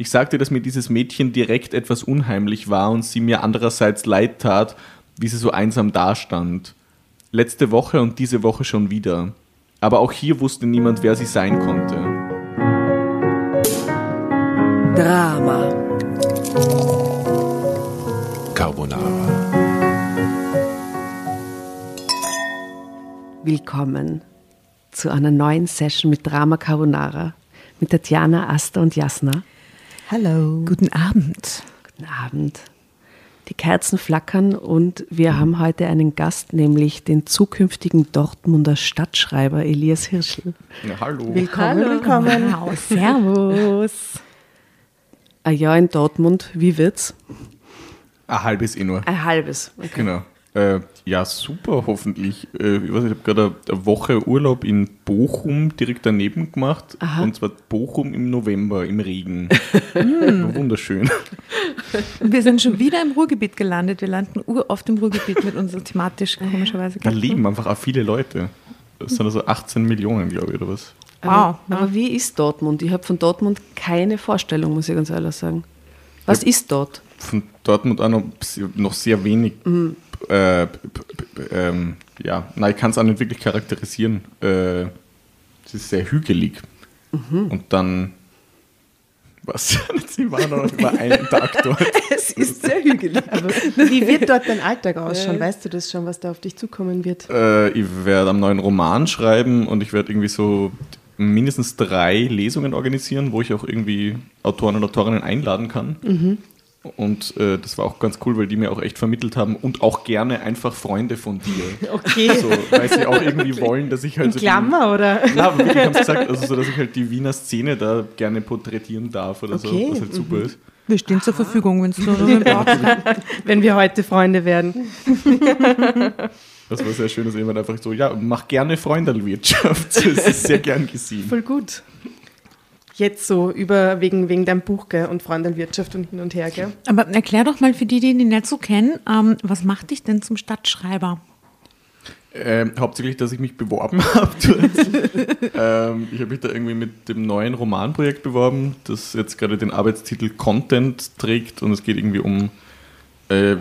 Ich sagte, dass mir dieses Mädchen direkt etwas unheimlich war und sie mir andererseits leid tat, wie sie so einsam dastand. Letzte Woche und diese Woche schon wieder. Aber auch hier wusste niemand, wer sie sein konnte. Drama. Carbonara. Willkommen zu einer neuen Session mit Drama Carbonara mit Tatjana, Asta und Jasna. Hallo. Guten Abend. Guten Abend. Die Kerzen flackern und wir haben heute einen Gast, nämlich den zukünftigen Dortmunder Stadtschreiber Elias Hirschl. Ja, hallo. Willkommen, willkommen. Wow, servus. Ein Jahr in Dortmund, wie wird's? Ein halbes eh nur. Ein halbes. Okay. Genau. Äh, ja, super, hoffentlich. Äh, ich weiß nicht, ich habe gerade eine Woche Urlaub in Bochum direkt daneben gemacht. Aha. Und zwar Bochum im November, im Regen. Wunderschön. Wir sind schon wieder im Ruhrgebiet gelandet. Wir landen oft im Ruhrgebiet mit uns thematisch, komischerweise. Da leben einfach auch viele Leute. Das sind also 18 Millionen, glaube ich, oder was? Aber, Wow. aber wie ist Dortmund? Ich habe von Dortmund keine Vorstellung, muss ich ganz ehrlich sagen. Was ist dort? Von Dortmund auch noch, sehr- noch sehr wenig. Äh, ähm, ja, nein, ich kann es auch nicht wirklich charakterisieren. Äh, es ist sehr hügelig. Und dann. Was? Sie waren noch nicht mal einen Tag dort. Es ist sehr hügelig. Aber wie wird dort dein Alltag ausschauen? Weißt du das schon, was da auf dich zukommen wird? Äh, ich werde am neuen Roman schreiben und ich werde irgendwie so mindestens drei Lesungen organisieren, wo ich auch irgendwie Autoren und Autorinnen einladen kann. Und äh, das war auch ganz cool, weil die mir auch echt vermittelt haben und auch gerne einfach Freunde von dir. Okay. So, weil sie auch irgendwie wollen, dass ich halt In so. Klammer, oder? Die, na, aber wirklich haben sie gesagt, also so, dass ich halt die Wiener Szene da gerne porträtieren darf oder Okay. so, was halt super ist. Wir stehen zur Verfügung, wenn noch brauchst. Wenn wir heute Freunde werden. Das war sehr schön, dass jemand einfach so, ja, mach gerne Freundelwirtschaft. Das ist sehr gern gesehen. Voll gut. Jetzt so über wegen, wegen deinem Buch gell, und Freundenwirtschaft und hin und her. Gell? Aber erklär doch mal für die, die ihn nicht so kennen, ähm, was macht dich denn zum Stadtschreiber? Ähm, hauptsächlich, dass ich mich beworben habe. ähm, ich habe mich da irgendwie mit dem neuen Romanprojekt beworben, das jetzt gerade den Arbeitstitel Content trägt und es geht irgendwie um äh,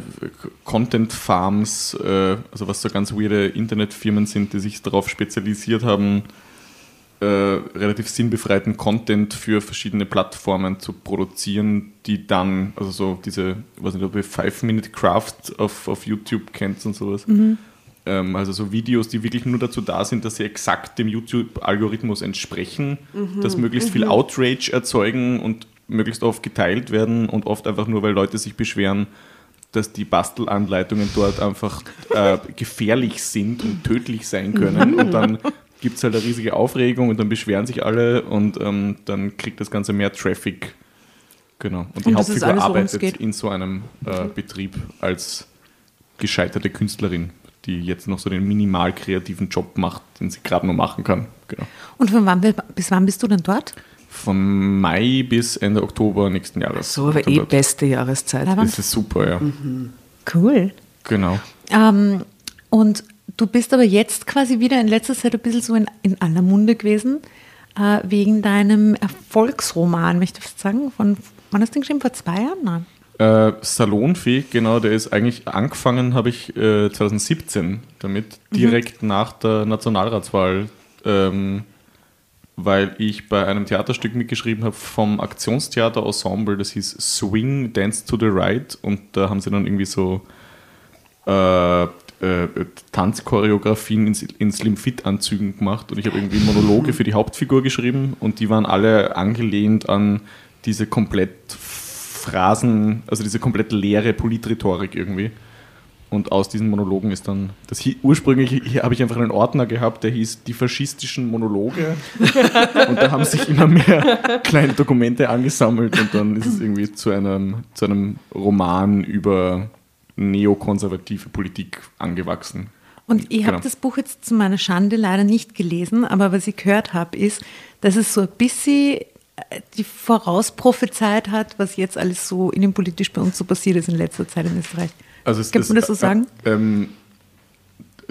Content Farms, äh, also was so ganz weirde Internetfirmen sind, die sich darauf spezialisiert haben, äh, relativ sinnbefreiten Content für verschiedene Plattformen zu produzieren, die dann, also so diese, ich weiß nicht, ob ihr Five Minute Craft auf, auf YouTube kennt und sowas. Ähm, also so Videos, die wirklich nur dazu da sind, dass sie exakt dem YouTube-Algorithmus entsprechen, dass möglichst viel Outrage erzeugen und möglichst oft geteilt werden und oft einfach nur, weil Leute sich beschweren, dass die Bastelanleitungen dort einfach äh, gefährlich sind und tödlich sein können. Und dann gibt es halt eine riesige Aufregung und dann beschweren sich alle und ähm, dann kriegt das Ganze mehr Traffic. Genau. Und die Und ist Hauptfigur alles, arbeitet in so einem äh, Betrieb als gescheiterte Künstlerin, die jetzt noch so den minimal kreativen Job macht, den sie gerade nur machen kann. Genau. Und von wann bis wann bist du denn dort? Von Mai bis Ende Oktober nächsten Jahres. So, aber eh dort. beste Jahreszeit. Das ist super, ja. Cool. Genau. Ähm, und du bist aber jetzt quasi wieder in letzter Zeit ein bisschen so in, in aller Munde gewesen, äh, wegen deinem Erfolgsroman, möchte ich sagen. Von, wann hast du den geschrieben? Vor zwei Jahren? Nein. Äh, Salonfähig, genau, der ist eigentlich angefangen, habe ich äh, 2017 damit, direkt nach der Nationalratswahl, ähm, weil ich bei einem Theaterstück mitgeschrieben habe vom Aktionstheater Ensemble, das hieß Swing Dance to the Right und da haben sie dann irgendwie so äh, äh, Tanzchoreografien in, in Slim-Fit-Anzügen gemacht und ich habe irgendwie Monologe für die Hauptfigur geschrieben und die waren alle angelehnt an diese komplett Phrasen, also diese komplett leere Politrhetorik irgendwie. Und aus diesen Monologen ist dann, das hi- ursprünglich hier habe ich einfach einen Ordner gehabt, der hieß die faschistischen Monologe. und da haben sich immer mehr kleine Dokumente angesammelt und dann ist es irgendwie zu einem, zu einem Roman über neokonservative Politik angewachsen. Und ich habe Genau. das Buch jetzt zu meiner Schande leider nicht gelesen, aber was ich gehört habe, ist, dass es so ein bisschen äh, die vorausprophezeit hat, was jetzt alles so innenpolitisch bei uns so passiert ist in letzter Zeit in Österreich. Also es, Kann man das so sagen? Äh, ähm,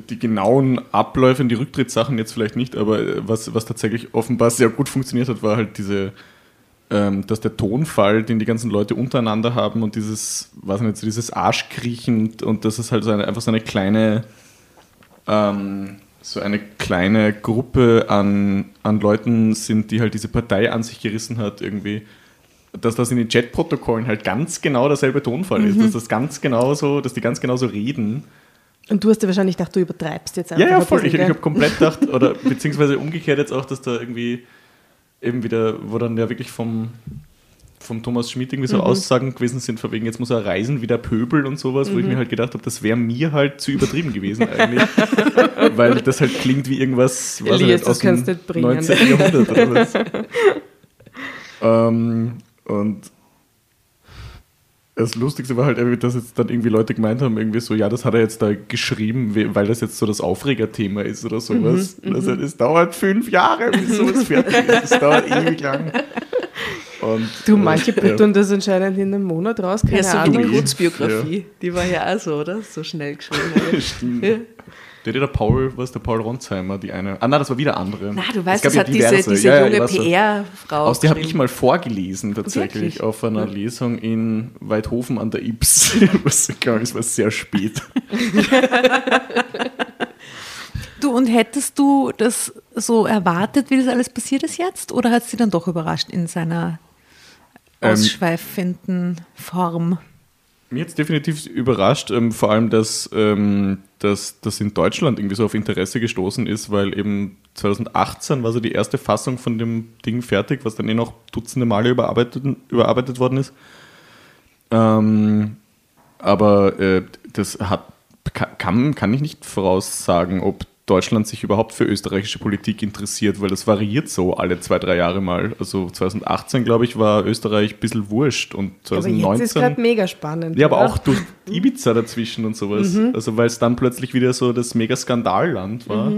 die genauen Abläufe und die Rücktrittssachen jetzt vielleicht nicht, aber äh, was, was tatsächlich offenbar sehr gut funktioniert hat, war halt diese ähm, dass der Tonfall, den die ganzen Leute untereinander haben und dieses, was nicht, so dieses Arschkriechen und, dass es halt so eine, einfach so eine kleine, ähm, so eine kleine Gruppe an, an Leuten sind, die halt diese Partei an sich gerissen hat, irgendwie, dass das in den Chatprotokollen halt ganz genau derselbe Tonfall ist, dass das ganz genau so, dass die ganz genau so reden. Und du hast dir wahrscheinlich gedacht, du übertreibst jetzt Ja, ja, ein voll. Ich, bisschen, ich habe komplett gedacht, oder beziehungsweise umgekehrt jetzt auch, dass da irgendwie eben wieder, wo dann ja wirklich vom, vom Thomas Schmidt irgendwie so Aussagen gewesen sind, von wegen, jetzt muss er reisen wie der Pöbel und sowas, wo ich mir halt gedacht habe, das wäre mir halt zu übertrieben gewesen eigentlich. Weil das halt klingt wie irgendwas weiß ich Elias, das aus dem kannst du nicht bringen. 19. Jahrhundert oder was. ähm, und das Lustigste war halt irgendwie, dass jetzt dann irgendwie Leute gemeint haben, irgendwie so, ja, das hat er jetzt da geschrieben, we- weil das jetzt so das Aufregerthema ist oder sowas. Mhm, also das dauert fünf Jahre, bis sowas fertig ist. Das dauert ewig lang. Und, Du, manche äh, buttern das anscheinend in einem Monat raus, keine Ja, so wie Ahnung. die. Kurzbiografie. Die war ja auch so, oder? So schnell geschrieben. Ja, stimmt. Ja. Der, der Paul, was der Paul Ronsheimer, die eine. Ah, nein, das war wieder andere. Na, du weißt, Es das gab hat ja diese, diese Ja, junge. PR-Frau. Aus der habe ich mal vorgelesen, tatsächlich, Wirklich? auf einer Lesung in Weidhofen an der Ips. Was, glaube, es war sehr spät. Du, und hättest du das so erwartet, wie das alles passiert ist jetzt? Oder hat es dich dann doch überrascht in seiner Ähm, ausschweifenden Form? Mir hat es definitiv überrascht, ähm, vor allem, dass, ähm, dass das in Deutschland irgendwie so auf Interesse gestoßen ist, weil eben 2018 war so die erste Fassung von dem Ding fertig, was dann eh noch dutzende Male überarbeitet, überarbeitet worden ist. Ähm, aber äh, das hat, ka- kann, kann ich nicht voraussagen, ob Deutschland sich überhaupt für österreichische Politik interessiert, weil das variiert so alle zwei, drei Jahre mal. Also 2018, glaube ich, war Österreich ein bisschen wurscht und Aber 2019... jetzt ist gerade mega spannend. Ja, aber oder? auch durch Ibiza dazwischen und sowas. Also weil es dann plötzlich wieder so das Mega-Skandalland war.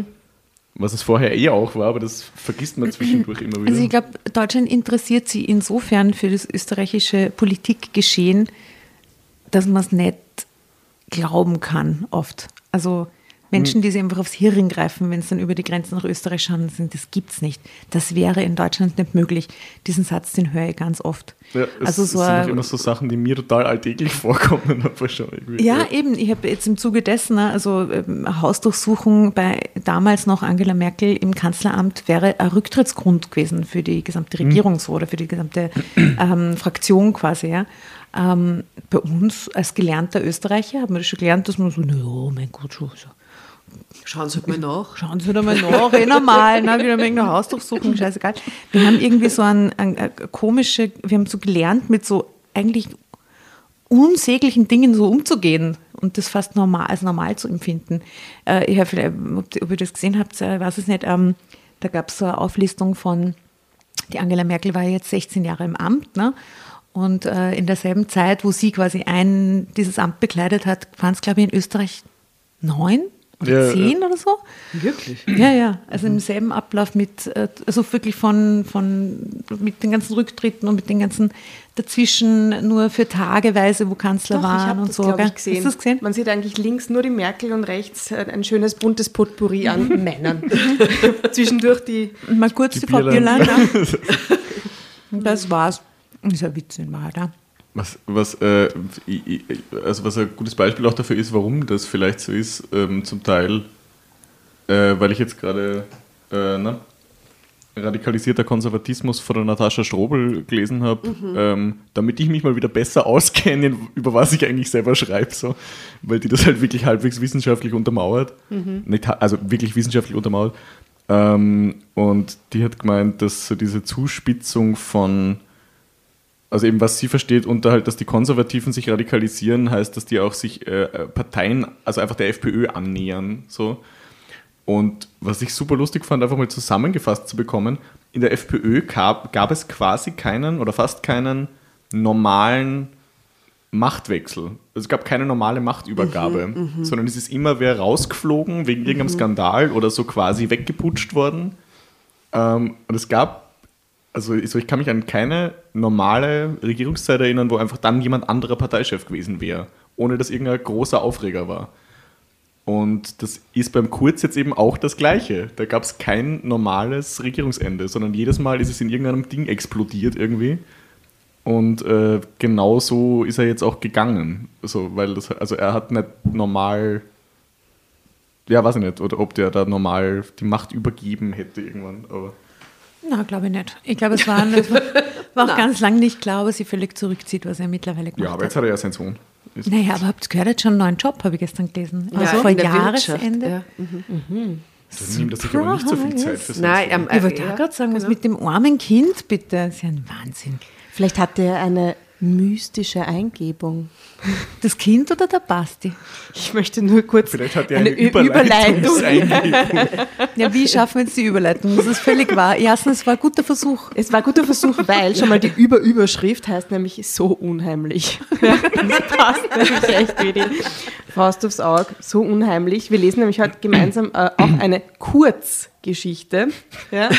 Was es vorher eh auch war, aber das vergisst man zwischendurch immer wieder. Also ich glaube, Deutschland interessiert sie insofern für das österreichische Politikgeschehen, dass man es nicht glauben kann oft. Also Menschen, die sich einfach aufs Hirn greifen, wenn es dann über die Grenzen nach Österreich schauen, sind, das gibt's nicht. Das wäre in Deutschland nicht möglich. Diesen Satz, den höre ich ganz oft. ja, es, also so sind auch immer so Sachen, die mir total alltäglich vorkommen. Aber schon irgendwie, Ja, eben. Ich habe jetzt im Zuge dessen, ne, also ähm, Hausdurchsuchung bei damals noch Angela Merkel im Kanzleramt wäre ein Rücktrittsgrund gewesen für die gesamte Regierung so oder für die gesamte ähm, Fraktion quasi. Ja. Ähm, bei uns als gelernter Österreicher haben wir das schon gelernt, dass man so, naja, mein Gott, schon so. Schauen Sie halt mal nach. Schauen Sie da mal nach, eh normal, ne? wieder wegen der Hausdurchsuchung, scheißegal. Wir haben irgendwie so ein, ein, ein komische, wir haben so gelernt, mit so eigentlich unsäglichen Dingen so umzugehen und das fast normal, als normal zu empfinden. Äh, ich vielleicht, ob, ob ihr das gesehen habt, äh, weiß es nicht, ähm, da gab es so eine Auflistung von, die Angela Merkel war jetzt 16 Jahre im Amt, ne? Und äh, in derselben Zeit, wo sie quasi ein, dieses Amt bekleidet hat, waren es, glaube ich, in Österreich neun oder Ja, zehn oder so. Wirklich? Ja, ja, also im selben Ablauf mit, äh, also wirklich von, von, mit den ganzen Rücktritten und mit den ganzen dazwischen nur für tageweise, wo Kanzler Doch, waren und das, so. ich, gesehen. Hast du das gesehen? Man sieht eigentlich links nur die Merkel und rechts äh, ein schönes buntes Potpourri an Männern. Zwischendurch die mal kurz die, Die Frau Bierlein. Das war's. Das ist ein Witz in Wahrheit. Was, was, äh, also was ein gutes Beispiel auch dafür ist, warum das vielleicht so ist, ähm, zum Teil, äh, weil ich jetzt gerade äh, ne, radikalisierter Konservatismus von der Natascha Strobel gelesen habe, ähm, damit ich mich mal wieder besser auskenne, über was ich eigentlich selber schreibe, so, weil die das halt wirklich halbwegs wissenschaftlich untermauert, Nicht, ha- also wirklich wissenschaftlich untermauert. Ähm, und die hat gemeint, dass so diese Zuspitzung von also eben was sie versteht unter halt, dass die Konservativen sich radikalisieren, heißt, dass die auch sich äh, äh, Parteien, also einfach der FPÖ annähern. So. Und was ich super lustig fand, einfach mal zusammengefasst zu bekommen, in der FPÖ gab, gab es quasi keinen oder fast keinen normalen Machtwechsel. Also es gab keine normale Machtübergabe, sondern es ist immer wer rausgeflogen wegen irgendeinem Skandal oder so quasi weggeputscht worden. Ähm, und es gab also ich, kann mich an keine normale Regierungszeit erinnern, wo einfach dann jemand anderer Parteichef gewesen wäre, ohne dass irgendein großer Aufreger war. Und das ist beim Kurz jetzt eben auch das Gleiche. Da gab es kein normales Regierungsende, sondern jedes Mal ist es in irgendeinem Ding explodiert irgendwie. Und äh, genau so ist er jetzt auch gegangen. Also, weil das, also er hat nicht normal, ja, weiß ich nicht, oder ob der da normal die Macht übergeben hätte irgendwann. Aber Na, glaube ich nicht. Ich glaube, es war, es war, war auch ganz lang nicht klar, ob er sich völlig zurückzieht, was er mittlerweile gemacht ja, aber hat. jetzt hat er ja seinen Sohn. Ist- Naja, aber habt ihr gehört, er hat schon einen neuen Job, habe ich gestern gelesen. Also vor in der Jahresende. Ja. Dann nimmt sich aber nicht so viel Zeit für Nein, Sohn. ähm, Ich wollte ja, auch gerade sagen, was genau. mit dem armen Kind, bitte. Das ist ja ein Wahnsinn. Vielleicht hatte er eine mystische Eingebung. Das Kind oder der Basti? Ich möchte nur kurz Vielleicht hat er eine, Ü- Überleitung. Ja, wie schaffen wir jetzt die Überleitung? Das ist völlig wahr. Erstens, es war ein guter Versuch. Es war ein guter Versuch, weil schon mal die Überüberschrift heißt nämlich so unheimlich. Das passt nämlich echt wie die Faust aufs Auge. So unheimlich. Wir lesen nämlich heute gemeinsam äh, auch eine Kurzgeschichte ja.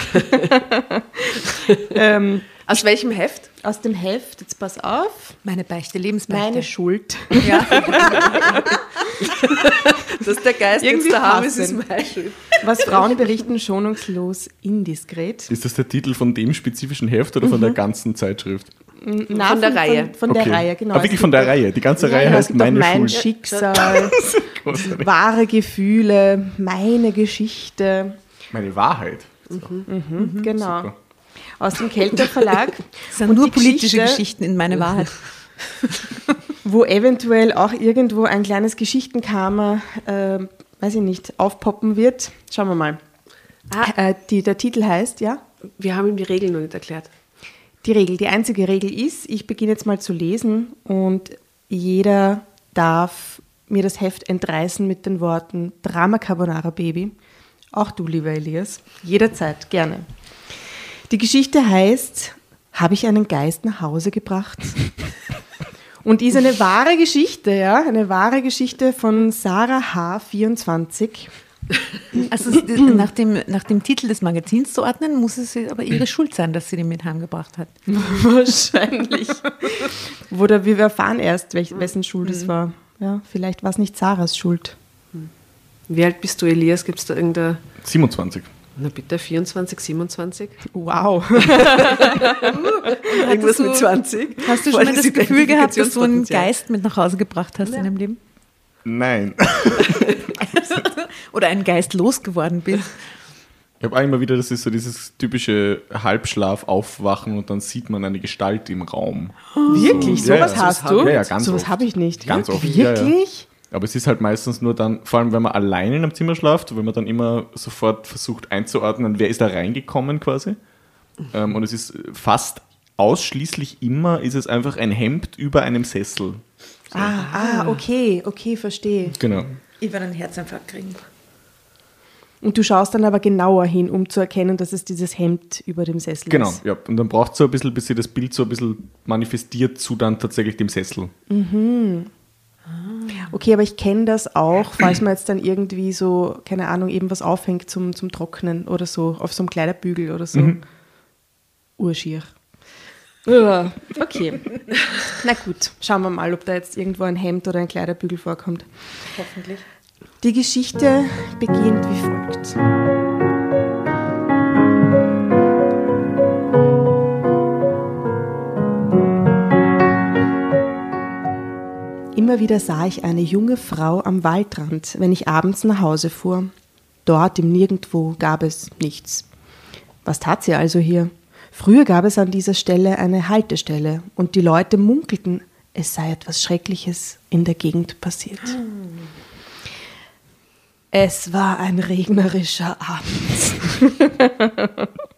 ähm, Aus welchem Heft? aus dem Heft. Jetzt pass auf. Meine Beichte, Lebensbeichte. Meine Schuld. ja. Das ist der Geist Irgendwie jetzt daheim ist, ist passend. mein Schuld. Was Frauen berichten, schonungslos indiskret. Ist das der Titel von dem spezifischen Heft oder von der ganzen Zeitschrift? Na, Von der Reihe. Von, von der Reihe, genau. Aber wirklich Es von der Reihe. Die ganze Ja, Reihe heißt Meine mein Schuld. Schicksal, wahre Gefühle, meine Geschichte. Meine Wahrheit. Genau. Super. Aus dem Kelter Verlag. Das sind Und nur politische Geschichte- Geschichten in meine Wahrheit. wo eventuell auch irgendwo ein kleines Geschichtenkammer, äh, weiß ich nicht, aufpoppen wird. Schauen wir mal. Ah. Äh, die, der Titel heißt, ja, Wir haben ihm die Regeln noch nicht erklärt. die Regel. Die einzige Regel ist, ich beginne jetzt mal zu lesen und jeder darf mir das Heft entreißen mit den Worten Drama Carbonara Baby. Auch du, lieber Elias. Jederzeit, gerne. Die Geschichte heißt, habe ich einen Geist nach Hause gebracht? Und ist eine wahre Geschichte, ja, eine wahre Geschichte von Sarah H. 24. Also nach dem, nach dem Titel des Magazins zu ordnen, muss es aber ihre Schuld sein, dass sie den mit heimgebracht hat. Wahrscheinlich. Oder wir erfahren erst, welch, wessen Schuld es war. Ja, vielleicht war es nicht Sarahs Schuld. Wie alt bist du, Elias? Gibt es da irgendeine. 27. Na bitte, 24, 27? Wow. Irgendwas mit 20? Hast du schon mal das Gefühl gehabt, dass du einen Geist mit nach Hause gebracht hast in deinem Leben? Nein. Oder einen Geist losgeworden bist? Ich habe einmal wieder, das ist so dieses typische Halbschlaf aufwachen und dann sieht man eine Gestalt im Raum. Wirklich? So, Sowas ja, hast du? ja, ja, ganz Sowas oft. habe ich nicht. Ganz oft, ja, ja. Wirklich? Aber es ist halt meistens nur dann, vor allem wenn man allein in einem Zimmer schlaft, wenn man dann immer sofort versucht einzuordnen, wer ist da reingekommen quasi. Ähm, und es ist fast ausschließlich immer, ist es einfach ein Hemd über einem Sessel. Ah, ah, okay, okay, verstehe. Genau. Ich werde einen Herzinfarkt kriegen. Und du schaust dann aber genauer hin, um zu erkennen, dass es dieses Hemd über dem Sessel Genau, ist. ja. Und dann braucht es so ein bisschen, bis sich das Bild so ein bisschen manifestiert zu dann tatsächlich dem Sessel. Okay, aber ich kenne das auch, falls man jetzt dann irgendwie so, keine Ahnung, eben was aufhängt zum, zum Trocknen oder so, auf so einem Kleiderbügel oder so. Urschier. Uah, Okay. Na gut, schauen wir mal, ob da jetzt irgendwo ein Hemd oder ein Kleiderbügel vorkommt. Hoffentlich. Die Geschichte beginnt wie folgt. Wieder sah ich eine junge Frau am Waldrand, wenn ich abends nach Hause fuhr. Dort im Nirgendwo gab es nichts. Was tat sie also hier? Früher gab es an dieser Stelle eine Haltestelle und die Leute munkelten, es sei etwas Schreckliches in der Gegend passiert. Es war ein regnerischer Abend.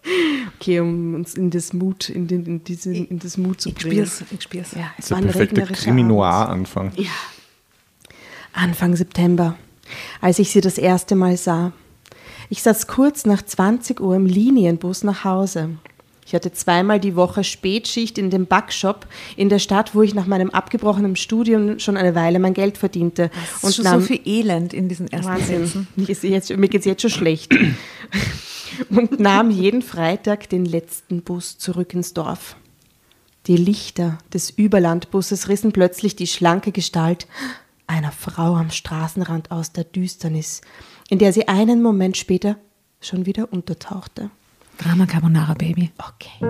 okay, um uns in das Mut, in, den, in, diese, in das Mut zu Ich bringen. spür's, ich spür's. Ja, es war ein perfekte Krimi-Noir-Anfang. Abend. Anfang September, als ich sie das erste Mal sah. Ich saß kurz nach 20 Uhr im Linienbus nach Hause. Ich hatte zweimal die Woche Spätschicht in dem Backshop in der Stadt, wo ich nach meinem abgebrochenen Studium schon eine Weile mein Geld verdiente. Es ist schon so viel Elend in diesen ersten Wahnsinn. Sätzen. Mir geht's jetzt, mir geht's jetzt schon schlecht. Und nahm jeden Freitag den letzten Bus zurück ins Dorf. Die Lichter des Überlandbusses rissen plötzlich die schlanke Gestalt einer Frau am Straßenrand aus der Düsternis, in der sie einen Moment später schon wieder untertauchte. Drama Carbonara Baby. Okay.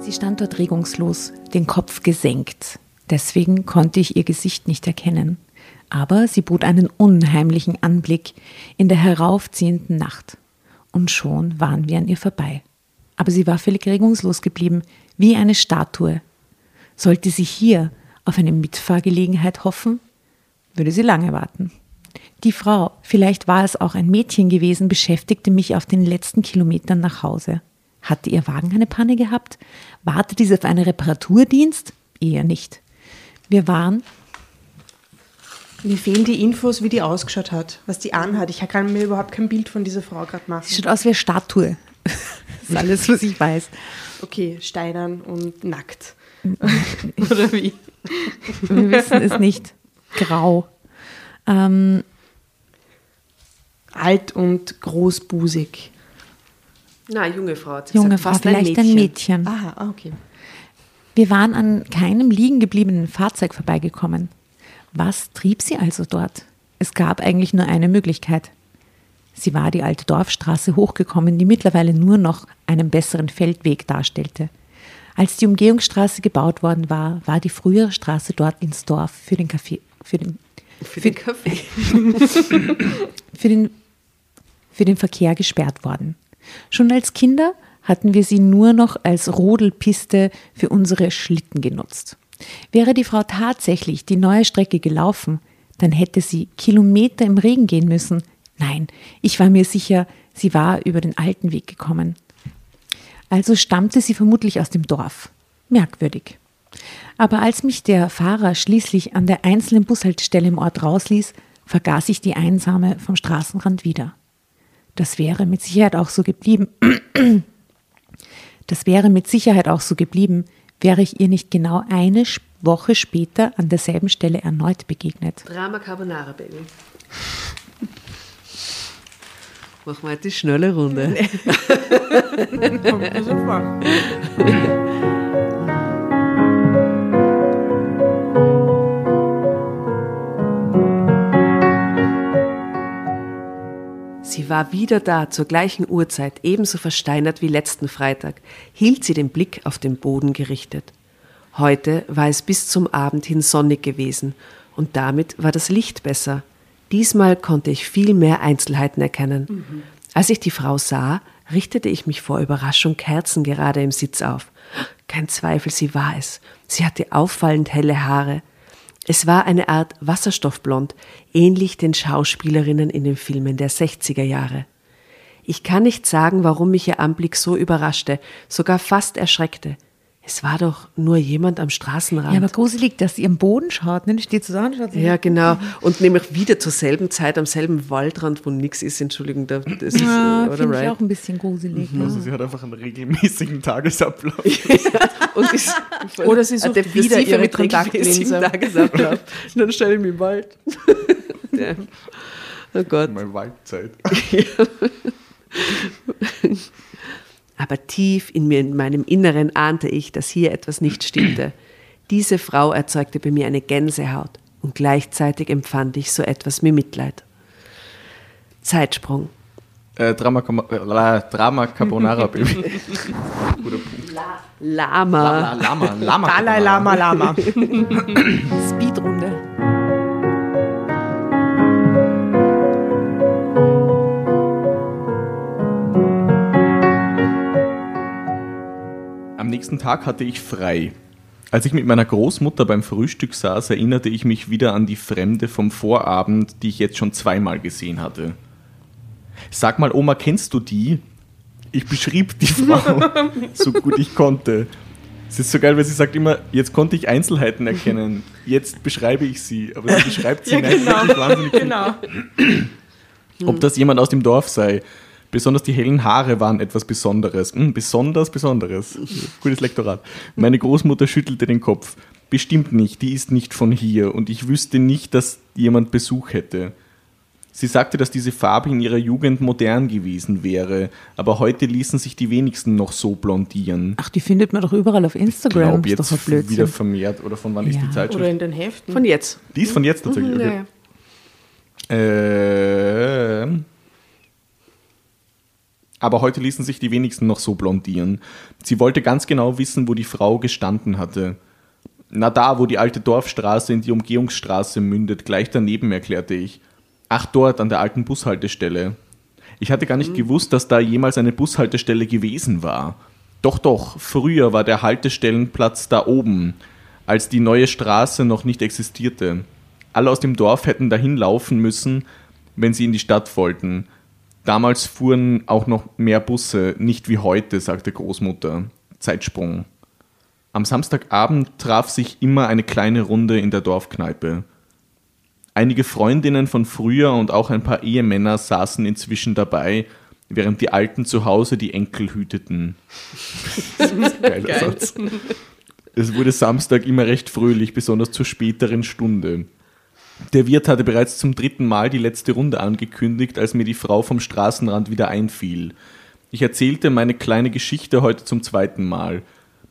Sie stand dort regungslos, den Kopf gesenkt. Deswegen konnte ich ihr Gesicht nicht erkennen. Aber sie bot einen unheimlichen Anblick in der heraufziehenden Nacht. Und schon waren wir an ihr vorbei. Aber sie war völlig regungslos geblieben, wie eine Statue. Sollte sie hier auf eine Mitfahrgelegenheit hoffen, würde sie lange warten. Die Frau, vielleicht war es auch ein Mädchen gewesen, beschäftigte mich auf den letzten Kilometern nach Hause. Hatte ihr Wagen eine Panne gehabt? Wartete sie auf einen Reparaturdienst? Eher nicht. Wir waren Mir fehlen die Infos, wie die ausgeschaut hat, was die anhat. Ich kann mir überhaupt kein Bild von dieser Frau gerade machen. Sie schaut aus wie eine Statue. Das ist alles, was ich weiß. Okay, steinern und nackt. Oder wie? Wir wissen es nicht. Grau. Ähm, Alt und großbusig. Na, junge Frau. hat junge gesagt, Frau, vielleicht ein Mädchen. Aha, ah, okay. Wir waren an keinem liegen gebliebenen Fahrzeug vorbeigekommen. Was trieb sie also dort? Es gab eigentlich nur eine Möglichkeit. Sie war die alte Dorfstraße hochgekommen, die mittlerweile nur noch einen besseren Feldweg darstellte. Als die Umgehungsstraße gebaut worden war, war die frühere Straße dort ins Dorf für den Kaffee, für den, Für den Kaffee. für den, für den Verkehr gesperrt worden. Schon als Kinder hatten wir sie nur noch als Rodelpiste für unsere Schlitten genutzt. Wäre die Frau tatsächlich die neue Strecke gelaufen, dann hätte sie Kilometer im Regen gehen müssen. Nein, ich war mir sicher, sie war über den alten Weg gekommen. Also stammte sie vermutlich aus dem Dorf. Merkwürdig. Aber als mich der Fahrer schließlich an der einzelnen Bushaltestelle im Ort rausließ, vergaß ich die Einsame vom Straßenrand wieder. Das wäre mit Sicherheit auch so geblieben. Das wäre mit Sicherheit auch so geblieben, wäre ich ihr nicht genau eine Woche später an derselben Stelle erneut begegnet. Drama Carbonara, Baby. Machen wir halt die schnelle Runde. Kommt mir so vor. Sie war wieder da, zur gleichen Uhrzeit, ebenso versteinert wie letzten Freitag, hielt sie den Blick auf den Boden gerichtet. Heute war es bis zum Abend hin sonnig gewesen und damit war das Licht besser. Diesmal konnte ich viel mehr Einzelheiten erkennen. Als ich die Frau sah, richtete ich mich vor Überraschung kerzengerade im Sitz auf. Kein Zweifel, sie war es. Sie hatte auffallend helle Haare. Es war eine Art Wasserstoffblond, ähnlich den Schauspielerinnen in den Filmen der 60er Jahre. Ich kann nicht sagen, warum mich ihr Anblick so überraschte, sogar fast erschreckte. Es war doch nur jemand am Straßenrand. Ja, aber gruselig, dass sie am Boden schaut, ne? Die steht und schaut. Ja, genau. Und nämlich wieder zur selben Zeit am selben Waldrand, wo nichts ist. Entschuldigung, da- das ist, Ja, äh, oder finde ich right? auch ein bisschen gruselig. ne? Also sie hat einfach einen regelmäßigen Tagesablauf. Und ist Oder sie sucht wieder depressive ihre mit regelmäßigem Tagesablauf. Und dann stelle ich mich im Wald. Oh Gott. Mal Waldzeit. Aber tief in mir, in meinem Inneren ahnte ich, dass hier etwas nicht stimmte. Diese Frau erzeugte bei mir eine Gänsehaut und gleichzeitig empfand ich so etwas wie Mitleid. Zeitsprung. Äh, Drama, äh, La- Drama Carbonara Baby. Guter Punkt. Lama. La, Lama, Lama. Dalai. Lama Lama. Speedrunde. Nächsten Tag hatte ich frei. Als ich mit meiner Großmutter beim Frühstück saß, erinnerte ich mich wieder an die Fremde vom Vorabend, die ich jetzt schon zweimal gesehen hatte. Sag mal, Oma, kennst du die? Ich beschrieb die Frau so gut ich konnte. Es ist so geil, weil sie sagt immer, jetzt konnte ich Einzelheiten erkennen, jetzt beschreibe ich sie, aber sie beschreibt sie Ja, nicht genau. wahnsinnig genau. Ob das jemand aus dem Dorf sei. Besonders die hellen Haare waren etwas Besonderes. Hm, besonders Besonderes. Gutes Lektorat. Meine Großmutter schüttelte den Kopf. Bestimmt nicht, die ist nicht von hier und ich wüsste nicht, dass jemand Besuch hätte. Sie sagte, dass diese Farbe in ihrer Jugend modern gewesen wäre, aber heute ließen sich die wenigsten noch so blondieren. Ach, die findet man doch überall auf Ich Instagram. glaube Ist doch ein jetzt Blödsinn. wieder vermehrt, oder von wann ist Ja. die Zeitschrift? Oder in den Heften. Von jetzt. die ist von jetzt tatsächlich. Mhm, Okay. ja, ja. Ähm. Aber heute ließen sich die wenigsten noch so blondieren. Sie wollte ganz genau wissen, wo die Frau gestanden hatte. Na da, wo die alte Dorfstraße in die Umgehungsstraße mündet, gleich daneben, erklärte ich. Ach, dort, an der alten Bushaltestelle. Ich hatte gar nicht gewusst, dass da jemals eine Bushaltestelle gewesen war. Doch, doch, früher war der Haltestellenplatz da oben, als die neue Straße noch nicht existierte. Alle aus dem Dorf hätten dahin laufen müssen, wenn sie in die Stadt wollten. Damals fuhren auch noch mehr Busse, nicht wie heute, sagte Großmutter. Zeitsprung. Am Samstagabend traf sich immer eine kleine Runde in der Dorfkneipe. Einige Freundinnen von früher und auch ein paar Ehemänner saßen inzwischen dabei, während die Alten zu Hause die Enkel hüteten. Geiler Satz. Es wurde Samstag immer recht fröhlich, besonders zur späteren Stunde. Der Wirt hatte bereits zum dritten Mal die letzte Runde angekündigt, als mir die Frau vom Straßenrand wieder einfiel. Ich erzählte meine kleine Geschichte heute zum zweiten Mal.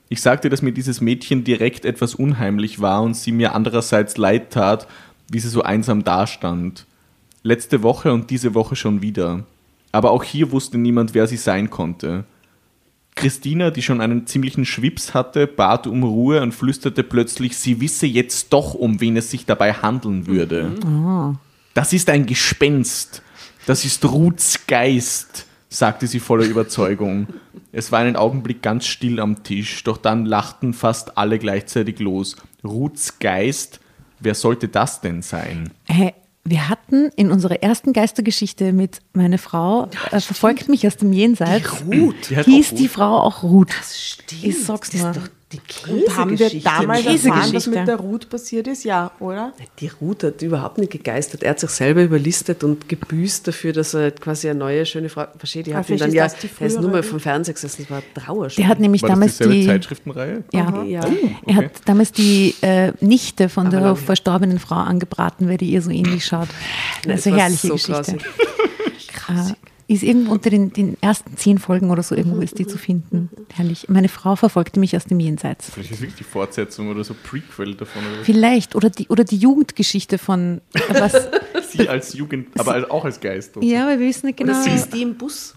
Ich sagte, dass mir dieses Mädchen direkt etwas unheimlich war und sie mir andererseits leid tat, wie sie so einsam dastand. Letzte Woche und diese Woche schon wieder. Aber auch hier wusste niemand, wer sie sein konnte. Christina, die schon einen ziemlichen Schwips hatte, bat um Ruhe und flüsterte plötzlich, sie wisse jetzt doch, um wen es sich dabei handeln würde. Das ist ein Gespenst. Das ist Ruths Geist, sagte sie voller Überzeugung. Es war einen Augenblick ganz still am Tisch, doch dann lachten fast alle gleichzeitig los. Ruths Geist? Wer sollte das denn sein? Hey, wir hatten in unserer ersten Geistergeschichte mit meiner Frau, äh, verfolgt mich aus dem Jenseits, Ruth. Die hieß auch die. Frau auch Ruth. Stimmt. Ich sag's das nur. ist doch die Und haben wir Käsegeschichte. damals Die erfahren, was Käsegeschichte. mit der Ruth passiert ist? Ja, oder? Die Ruth hat überhaupt nicht gegeistert. Er hat sich selber überlistet und gebüßt dafür, dass er quasi eine neue, schöne Frau. Verstehe, die Ah, hat ihn dann ist ja. das die Er ist nur mal vom Fernseher gesessen, das war ein Trauerspiel. Der hat nämlich War das damals die. Zeitschriftenreihe? Ja, Ja. er hat damals die äh, Nichte von der lange. verstorbenen Frau angebraten, weil die ihr so ähnlich schaut. Also es war herrliche so Geschichte. Äh, ist irgendwo unter den, den ersten zehn Folgen oder so irgendwo ist die zu finden. Herrlich. Meine Frau verfolgte mich aus dem Jenseits. Vielleicht ist wirklich die Fortsetzung oder so Prequel davon. Oder. Vielleicht. Oder die, oder die Jugendgeschichte von was. Sie als Jugend, aber als- auch als Geist. ja, aber wir wissen nicht Oder genau. sie ist die im Bus.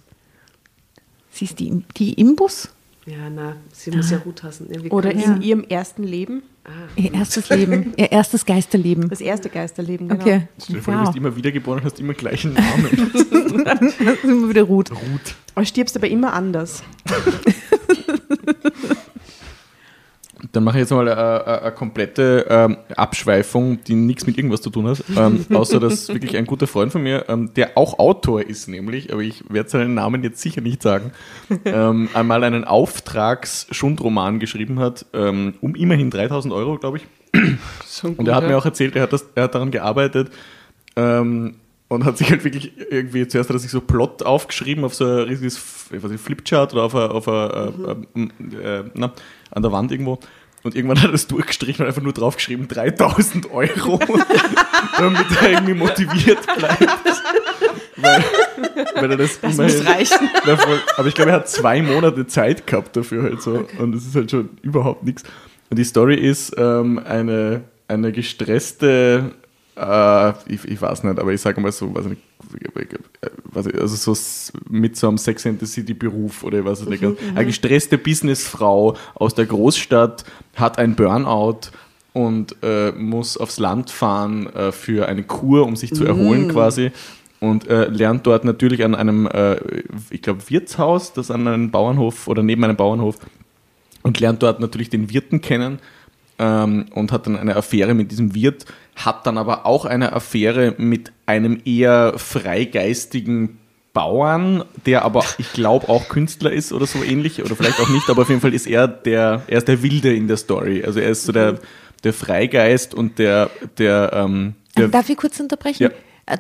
Sie ist die, die im Bus? Ja, na, sie muss ja Ruth hassen. Ja, wie Oder in ihrem ersten Leben? Ihr erstes Leben. Ihr erstes Geisterleben. Das erste Geisterleben, genau. Okay. Stell dir vor, du bist immer wiedergeboren und hast immer gleichen Namen. Immer wieder Ruth. Ruth. Aber stirbst aber immer anders. Dann mache ich jetzt mal eine, eine, eine komplette ähm, Abschweifung, die nichts mit irgendwas zu tun hat. Ähm, außer, dass wirklich ein guter Freund von mir, ähm, der auch Autor ist, nämlich, aber ich werde seinen Namen jetzt sicher nicht sagen, ähm, einmal einen Auftragsschundroman geschrieben hat, ähm, um immerhin 3000 Euro, glaube ich. Gut, Und er hat ja. mir auch erzählt, er hat, das, er hat daran gearbeitet ähm, und hat sich halt wirklich irgendwie, zuerst hat er sich so Plot aufgeschrieben auf so ein riesiges ich weiß nicht, Flipchart oder auf ein, auf ein, äh, äh, na, an der Wand irgendwo. Und irgendwann hat er das durchgestrichen und einfach nur draufgeschrieben, 3000 Euro, damit er irgendwie motiviert bleibt. weil, weil er das, Das immerhin- muss reichen. ja, voll. Aber ich glaube, er hat zwei Monate Zeit gehabt dafür halt so. Und es ist halt schon überhaupt nichts. Und die Story ist ähm, eine, eine gestresste, äh, ich, ich weiß nicht, aber ich sage mal so, weiß ich nicht, also so mit so einem Sex and the City Beruf oder was ich nicht. Eine gestresste Businessfrau aus der Großstadt hat ein Burnout und äh, muss aufs Land fahren äh, für eine Kur, um sich zu erholen quasi und äh, lernt dort natürlich an einem, äh, ich glaube, Wirtshaus, das an einem Bauernhof oder neben einem Bauernhof und lernt dort natürlich den Wirten kennen ähm, und hat dann eine Affäre mit diesem Wirt, hat dann aber auch eine Affäre mit einem eher freigeistigen Bauern, der aber, ich glaube, auch Künstler ist oder so ähnlich, oder vielleicht auch nicht, aber auf jeden Fall ist er der, er ist der Wilde in der Story. Also er ist so der, der Freigeist und der, der, ähm, der Darf ich kurz unterbrechen? Ja. Äh,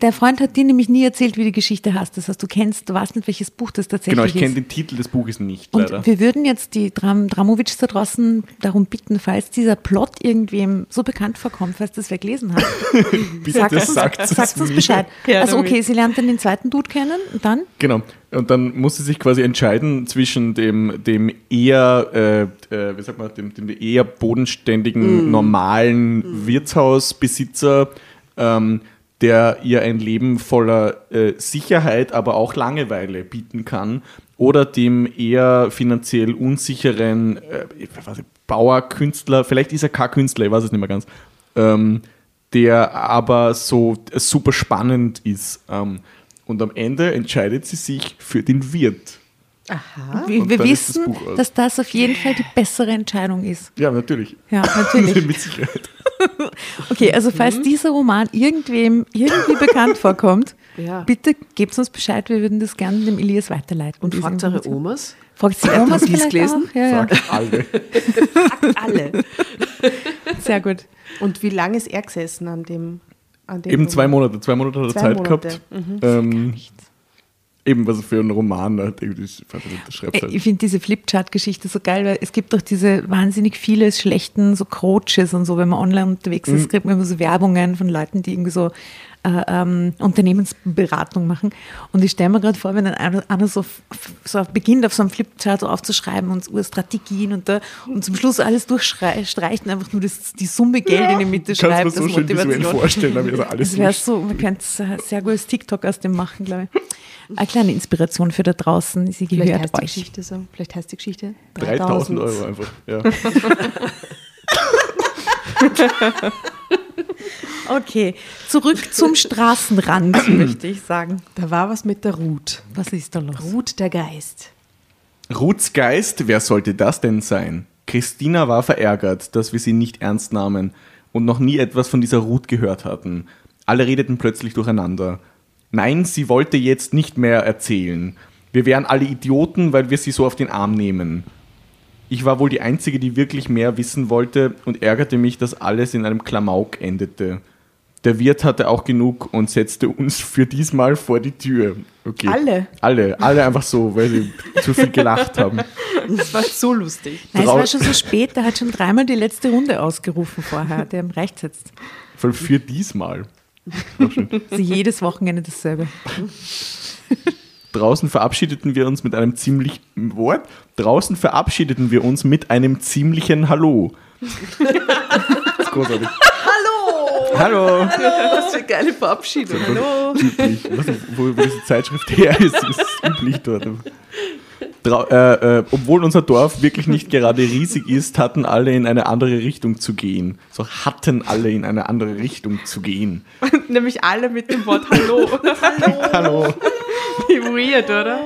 der Freund hat dir nämlich nie erzählt, wie die Geschichte heißt. Das heißt, du kennst, du weißt nicht, welches Buch das tatsächlich Genau, ich ist. kenne den Titel des Buches nicht, Und leider. wir würden jetzt die Dram Dramovic da draußen darum bitten, falls dieser Plot irgendwem so bekannt vorkommt, falls das wer gelesen hat, sagt uns, sagt uns mir. Bescheid. Ja, also okay, sie lernt dann den zweiten Dude kennen und dann? Genau. Und dann muss sie sich quasi entscheiden zwischen dem, dem eher, äh, äh, wie sagt man, dem, dem eher bodenständigen, normalen Wirtshausbesitzer, ähm, der ihr ein Leben voller äh, Sicherheit, aber auch Langeweile bieten kann, oder dem eher finanziell unsicheren äh, ich vielleicht ist er kein Künstler, ich weiß es nicht mehr ganz, ähm, der aber so äh, super spannend ist. Ähm, und am Ende entscheidet sie sich für den Wirt. Aha. Wir, wir das wissen, aus. dass das auf jeden Fall die bessere Entscheidung ist. Ja, natürlich. Ja, natürlich. Mit Sicherheit. Okay, also falls dieser Roman irgendwem irgendwie bekannt vorkommt, Ja. bitte gebt uns Bescheid, wir würden das gerne dem Elias weiterleiten. Und fragt eure. Omas. Fragt sie Omas die es gelesen? auch? Ja, ja. Fragt alle. Alle. Sehr gut. Und wie lange ist er gesessen an dem? An dem Eben zwei Roman? Monate. Zwei Monate hat er Zwei Zeit Monate. gehabt. Ähm, eben was für einen Roman. Irgendwie, das- nicht, das schreibt Ey, halt. Ich finde diese Flipchart-Geschichte so geil, weil es gibt doch diese wahnsinnig viele schlechten so Coaches und so, wenn man online unterwegs ist, kriegt man immer so Werbungen von Leuten, die irgendwie so äh, ähm, Unternehmensberatung machen. Und ich stelle mir gerade vor, wenn dann einer, einer so, so beginnt, auf so einem Flipchart so aufzuschreiben und so Strategien und, da, und zum Schluss alles durchstreicht und einfach nur das, die Summe Geld in die Mitte schreibt. so als schön visuell vorstellen, wird alles Das wäre so, man könnte sehr gut als TikTok aus dem machen, glaube ich. Eine kleine Inspiration für da draußen. Sie Vielleicht gehört heißt die euch. Geschichte so. Vielleicht heißt die Geschichte 3000 Euro einfach. Ja. Okay, zurück zum Straßenrand, möchte ich sagen. Da war was mit der Ruth. Was ist da los? Ruth der Geist. Ruths Geist, wer sollte das denn sein? Christina war verärgert, dass wir sie nicht ernst nahmen und noch nie etwas von dieser Ruth gehört hatten. Alle redeten plötzlich durcheinander. Nein, sie wollte jetzt nicht mehr erzählen. Wir wären alle Idioten, weil wir sie so auf den Arm nehmen. Ich war wohl die Einzige, die wirklich mehr wissen wollte und ärgerte mich, dass alles in einem Klamauk endete. Der Wirt hatte auch genug und setzte uns für diesmal vor die Tür. Okay. Alle? Alle, alle einfach so, weil sie zu viel gelacht haben. Das war so lustig. Nein, es war schon so spät, der hat schon dreimal die letzte Runde ausgerufen vorher, der im Recht sitzt. Für diesmal. Sie jedes Wochenende dasselbe. Draußen verabschiedeten wir uns mit einem ziemlich Wort. Draußen verabschiedeten wir uns mit einem ziemlichen Hallo. Das ist großartig. Hallo! Hallo! Was für eine geile Verabschiedung. Hallo. Üblich. Wo, wo diese Zeitschrift her ist, ist üblich dort. Äh, äh, obwohl unser Dorf wirklich nicht gerade riesig ist, hatten alle in eine andere Richtung zu gehen. So hatten alle in eine andere Richtung zu gehen. Nämlich alle mit dem Wort Hallo. Hallo! Wie weird, oder?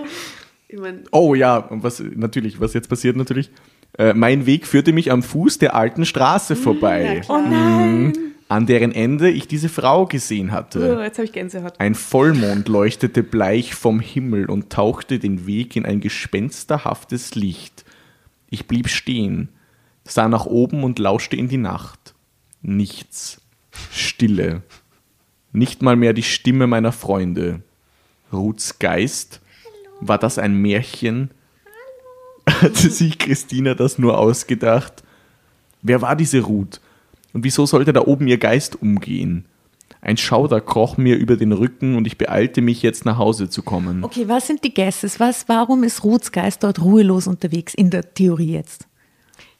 Ich mein, Oh ja, und was natürlich, was jetzt passiert natürlich, äh, mein Weg führte mich am Fuß der alten Straße vorbei, Oh nein. Mhm. An deren Ende ich diese Frau gesehen Oh, hatte. jetzt habe ich Gänsehaut. Ein Vollmond leuchtete bleich vom Himmel und tauchte den Weg in ein gespensterhaftes Licht. Ich blieb stehen, sah nach oben und lauschte in die Nacht. Nichts. Stille. Nicht mal mehr die Stimme meiner Freunde. Ruths Geist? War das ein Märchen? Hatte sich Christina das nur ausgedacht? Wer war diese Ruth? Und wieso sollte da oben ihr Geist umgehen? Ein Schauder kroch mir über den Rücken und ich beeilte mich jetzt nach Hause zu kommen. Okay, was sind die Guesses? Was, warum ist Ruths Geist dort ruhelos unterwegs, in der Theorie jetzt?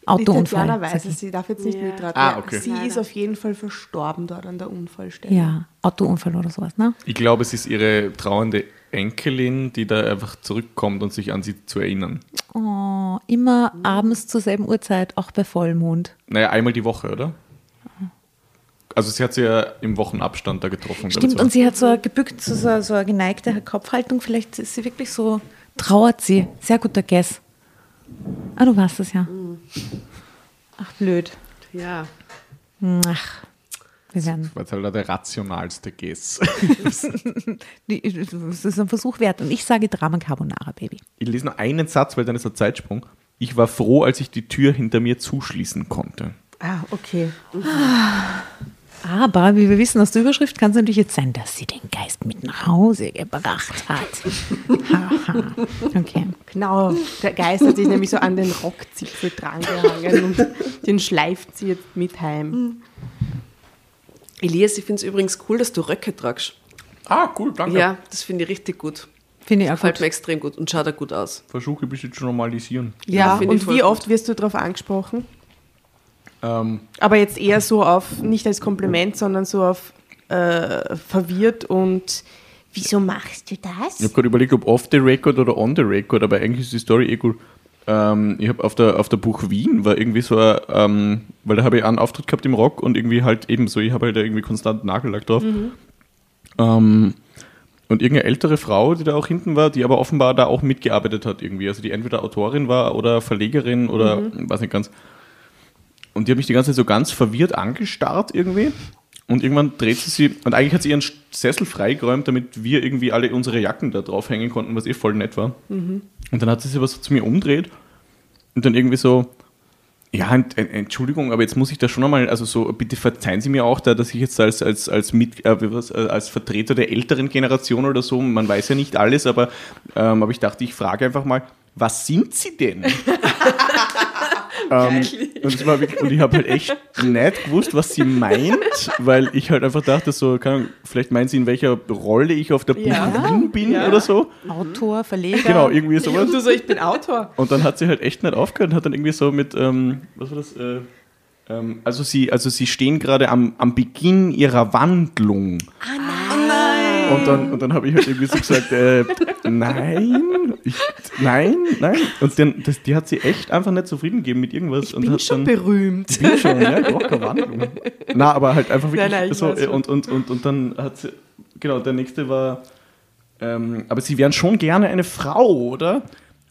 Die Autounfall. Tatjana weiß ich. es, sie darf jetzt nicht Ja. mitraten. Ah, okay. Sie ist auf jeden Fall verstorben dort an der Unfallstelle. Ja, Autounfall oder sowas, ne? Ich glaube, es ist ihre trauernde Enkelin, die da einfach zurückkommt und sich an sie zu erinnern. Oh, immer abends zur selben Uhrzeit, auch bei Vollmond. Naja, einmal die Woche, oder? Also sie hat sie ja im Wochenabstand da getroffen. Stimmt, und sie hat so eine gebückt, so, so, so eine geneigte Kopfhaltung. Vielleicht ist sie wirklich so, trauert sie. Sehr guter Guess. Ah, du warst es ja. Ach, blöd. ja. Ach, wir werden. war jetzt halt der rationalste Guess. Das ist ein Versuch wert. Und ich sage Drama Carbonara, Baby. Ich lese nur einen Satz, weil dann ist der Zeitsprung. Ich war froh, als ich die Tür hinter mir zuschließen konnte. Ah, okay. Aber wie wir wissen aus der Überschrift, kann es natürlich jetzt sein, dass sie den Geist mit nach Hause gebracht hat. Okay. Genau, der Geist hat sich nämlich so an den Rockzipfel drangehangen und den schleift sie jetzt mit heim. Elias, ich finde es übrigens cool, dass du Röcke tragst. Ah, cool, danke. Ja, das finde ich richtig gut. Finde ich auch Gefällt gut. mir extrem gut und schaut auch gut aus. Versuche ein bisschen zu normalisieren. Ja, ich und wie gut. oft wirst du darauf angesprochen? Ähm, Aber jetzt eher so auf, nicht als Kompliment, sondern so auf äh, verwirrt und wieso machst du ich das? habe gerade überlegt, ob off the record oder on the record, aber eigentlich ist die Story eh gut. Ähm, ich habe auf der, auf der Buch Wien war irgendwie so, ein, ähm, weil da habe ich einen Auftritt gehabt im Rock und irgendwie halt ebenso, ich habe halt da irgendwie konstant Nagellack drauf. Ähm, und irgendeine ältere Frau, die da auch hinten war, die aber offenbar da auch mitgearbeitet hat irgendwie. Also die entweder Autorin war oder Verlegerin oder weiß nicht ganz. Und die hat mich die ganze Zeit so ganz verwirrt angestarrt irgendwie. Und irgendwann dreht sie sie, und eigentlich hat sie ihren Sessel freigeräumt, damit wir irgendwie alle unsere Jacken da drauf hängen konnten, was eh voll nett war. Und dann hat sie sich was zu mir umdreht und dann irgendwie so, ja, ent, ent, Entschuldigung, aber jetzt muss ich da schon einmal, also so, bitte verzeihen Sie mir auch da, dass ich jetzt als, als, als, mit, äh, äh, als Vertreter der älteren Generation oder so, man weiß ja nicht alles, aber, ähm, aber ich dachte, ich frage einfach mal, was sind Sie denn? ähm, und, es war wirklich, und ich habe halt echt nicht gewusst, was sie meint, weil ich halt einfach dachte, so, keine Ahnung, vielleicht meint sie, in welcher Rolle ich auf der Ja. Bin Ja. oder so. Autor, Verleger. Genau, irgendwie sowas. Und du so, ich bin Autor. Und dann hat sie halt echt nicht aufgehört und hat dann irgendwie so mit, ähm, was war das? Äh, ähm, also, sie, also sie stehen gerade am, am Beginn ihrer Wandlung. Und dann, und dann habe ich halt irgendwie so gesagt, äh, nein, ich, nein, nein. Und dann, das, die hat sie echt einfach nicht zufrieden gegeben mit irgendwas. Ich und bin hat schon dann, berühmt. ich bin schon, ja, keine Wandlung. Na, aber halt einfach wirklich Nein, nein, so. äh. Und, und, und, und dann hat sie, genau, der nächste war, ähm, aber sie wären schon gerne eine Frau, oder?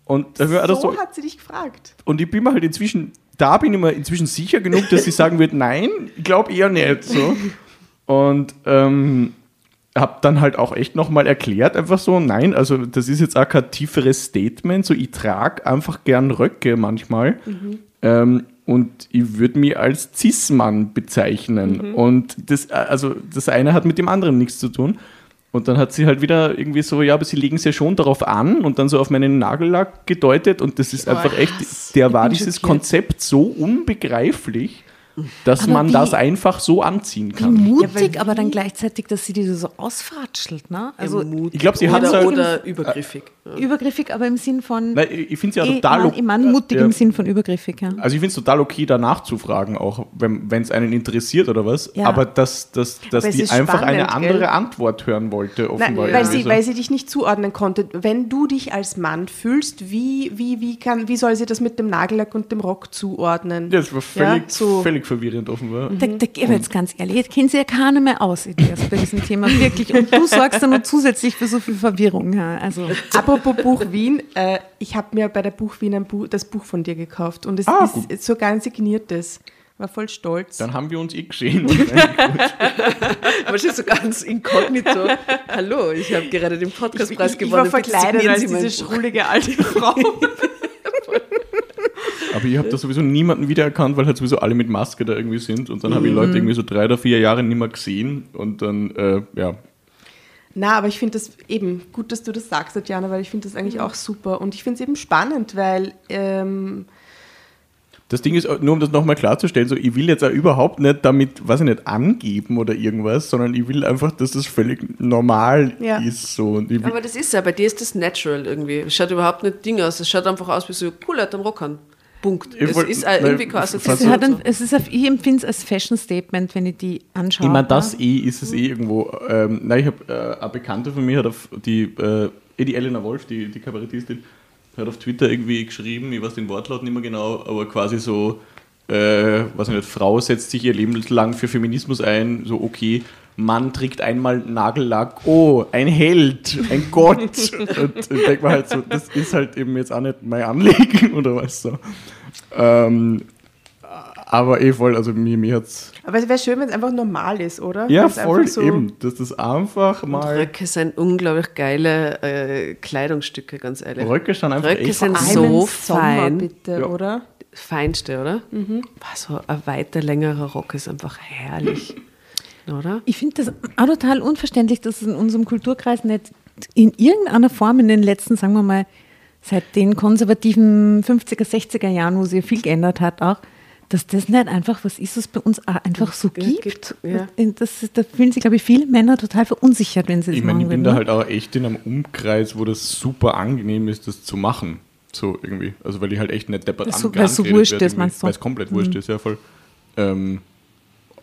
Und das So so, hat sie dich gefragt. und ich bin mir halt inzwischen, da bin ich mir inzwischen sicher genug, dass sie sagen wird, nein, ich glaube eher nicht. So. Und ähm, habe dann halt auch echt nochmal erklärt, einfach so, nein, also das ist jetzt auch kein tieferes Statement, so ich trage einfach gern Röcke manchmal. Ähm, und ich würde mich als Cis-Mann bezeichnen. Und das, äh, also das eine hat mit dem anderen nichts zu tun. Und dann hat sie halt wieder irgendwie so, ja, aber sie legen es ja schon darauf an und dann so auf meinen Nagellack gedeutet und das ist einfach echt, der war dieses. Konzept so unbegreiflich, dass Aber man wie- das einfach so anziehen Wie kann. mutig, weil aber dann wie- gleichzeitig, dass sie die so ausfatschelt. Ne? Also Also, ich glaub, sie hat oder, halt- oder übergriffig. Ja. übergriffig, aber im Sinn von. Weil ich finde es ja eh, total ich meine mutig ja. im Sinn von übergriffig. Ja. Also ich finde es total okay, danach zu fragen, auch wenn es einen interessiert oder was. Ja. Aber dass, dass, dass Aber es die einfach eine spannend, andere gell? Antwort hören wollte, Nein, offenbar. weil, irgendwie sie, so. weil sie dich nicht zuordnen konnte. Wenn du dich als Mann fühlst, wie, wie, wie, kann, wie soll sie das mit dem Nagellack und dem Rock zuordnen? ja, das war völlig, Ja, so. völlig verwirrend offenbar. Da, da gebe ich jetzt ganz ehrlich, jetzt kennen sie ja keiner mehr aus, Elias, bei diesem Thema, wirklich. Und du sorgst dann nur zusätzlich für so viel Verwirrung. Ja. Also, Apropos Buch Wien, äh, ich habe mir bei der Buch Wien ein Buch, das Buch von dir gekauft und es Ah, ist gut. sogar ein signiertes. War voll stolz. Dann haben wir uns eh gesehen. Wahrscheinlich so ganz inkognito. Hallo, ich habe gerade den Podcastpreis ich, ich war gewonnen. Verkleidet als diese schrullige alte Frau. Aber ich habe da sowieso niemanden wiedererkannt, weil halt sowieso alle mit Maske da irgendwie sind. Und dann habe Mhm. ich Leute irgendwie so drei oder vier Jahre nicht mehr gesehen. Und dann, äh, ja. Na, aber ich finde das eben gut, dass du das sagst, Tatjana, weil ich finde das eigentlich auch super. Und ich finde es eben spannend, weil ähm, Das Ding ist, nur um das nochmal klarzustellen, so, ich will jetzt auch überhaupt nicht damit, was ich nicht, angeben oder irgendwas, sondern ich will einfach, dass das völlig normal Ja. ist. So. Aber das ist ja, bei dir ist das natural irgendwie. Es schaut überhaupt nicht Ding aus. Es schaut einfach aus wie so, cool, er hat einen Rock an. Punkt. Ich es wollt- ist äh, irgendwie Nein, es, hat ein, es ist auf, ich empfinde es als Fashion-Statement, wenn ich die anschaue. Ich meine, das eh ist es eh irgendwo. Ähm, nein, ich habe äh, eine Bekannte von mir, hat auf die, äh, eh die Elena Wolf, die, die Kabarettistin, hat auf Twitter irgendwie geschrieben, ich weiß den Wortlaut nicht mehr genau, aber quasi so, äh, weiß ich nicht, Frau setzt sich ihr Leben lang für Feminismus ein, so okay, Mann trägt einmal Nagellack, oh, ein Held, ein Gott. Und ich denke mir halt so, das ist halt eben jetzt auch nicht mein Anliegen oder was so. Ähm, aber eh voll, also mir, mir hat's aber es wäre schön, wenn es einfach normal ist, oder? ja, Wenn's voll einfach so- eben. Das einfach Und mal. Röcke sind unglaublich geile äh, Kleidungsstücke, ganz ehrlich. Röcke sind einfach Röcke echt sind so im Sommer, fein. bitte, Ja. oder? Feinste, oder? Mhm. So ein weiter, längerer Rock ist einfach herrlich. Oder? Ich finde das auch total unverständlich, dass es in unserem Kulturkreis nicht in irgendeiner Form in den letzten, sagen wir mal, seit den konservativen 50er, 60er Jahren, wo sich viel geändert hat, auch, dass das nicht einfach was ist, was bei uns auch einfach so gibt. gibt, ja. Das, da fühlen sich, glaube ich, viele Männer total verunsichert, wenn sie das Ich meine, ich machen bin würden. da ne? halt auch echt in einem Umkreis, wo das super angenehm ist, das zu machen. So irgendwie. Also weil ich halt echt nicht deppert so- weil so angeredet wurscht werde ist, meinst du? Weil es komplett wurscht ist, ja voll. Ähm,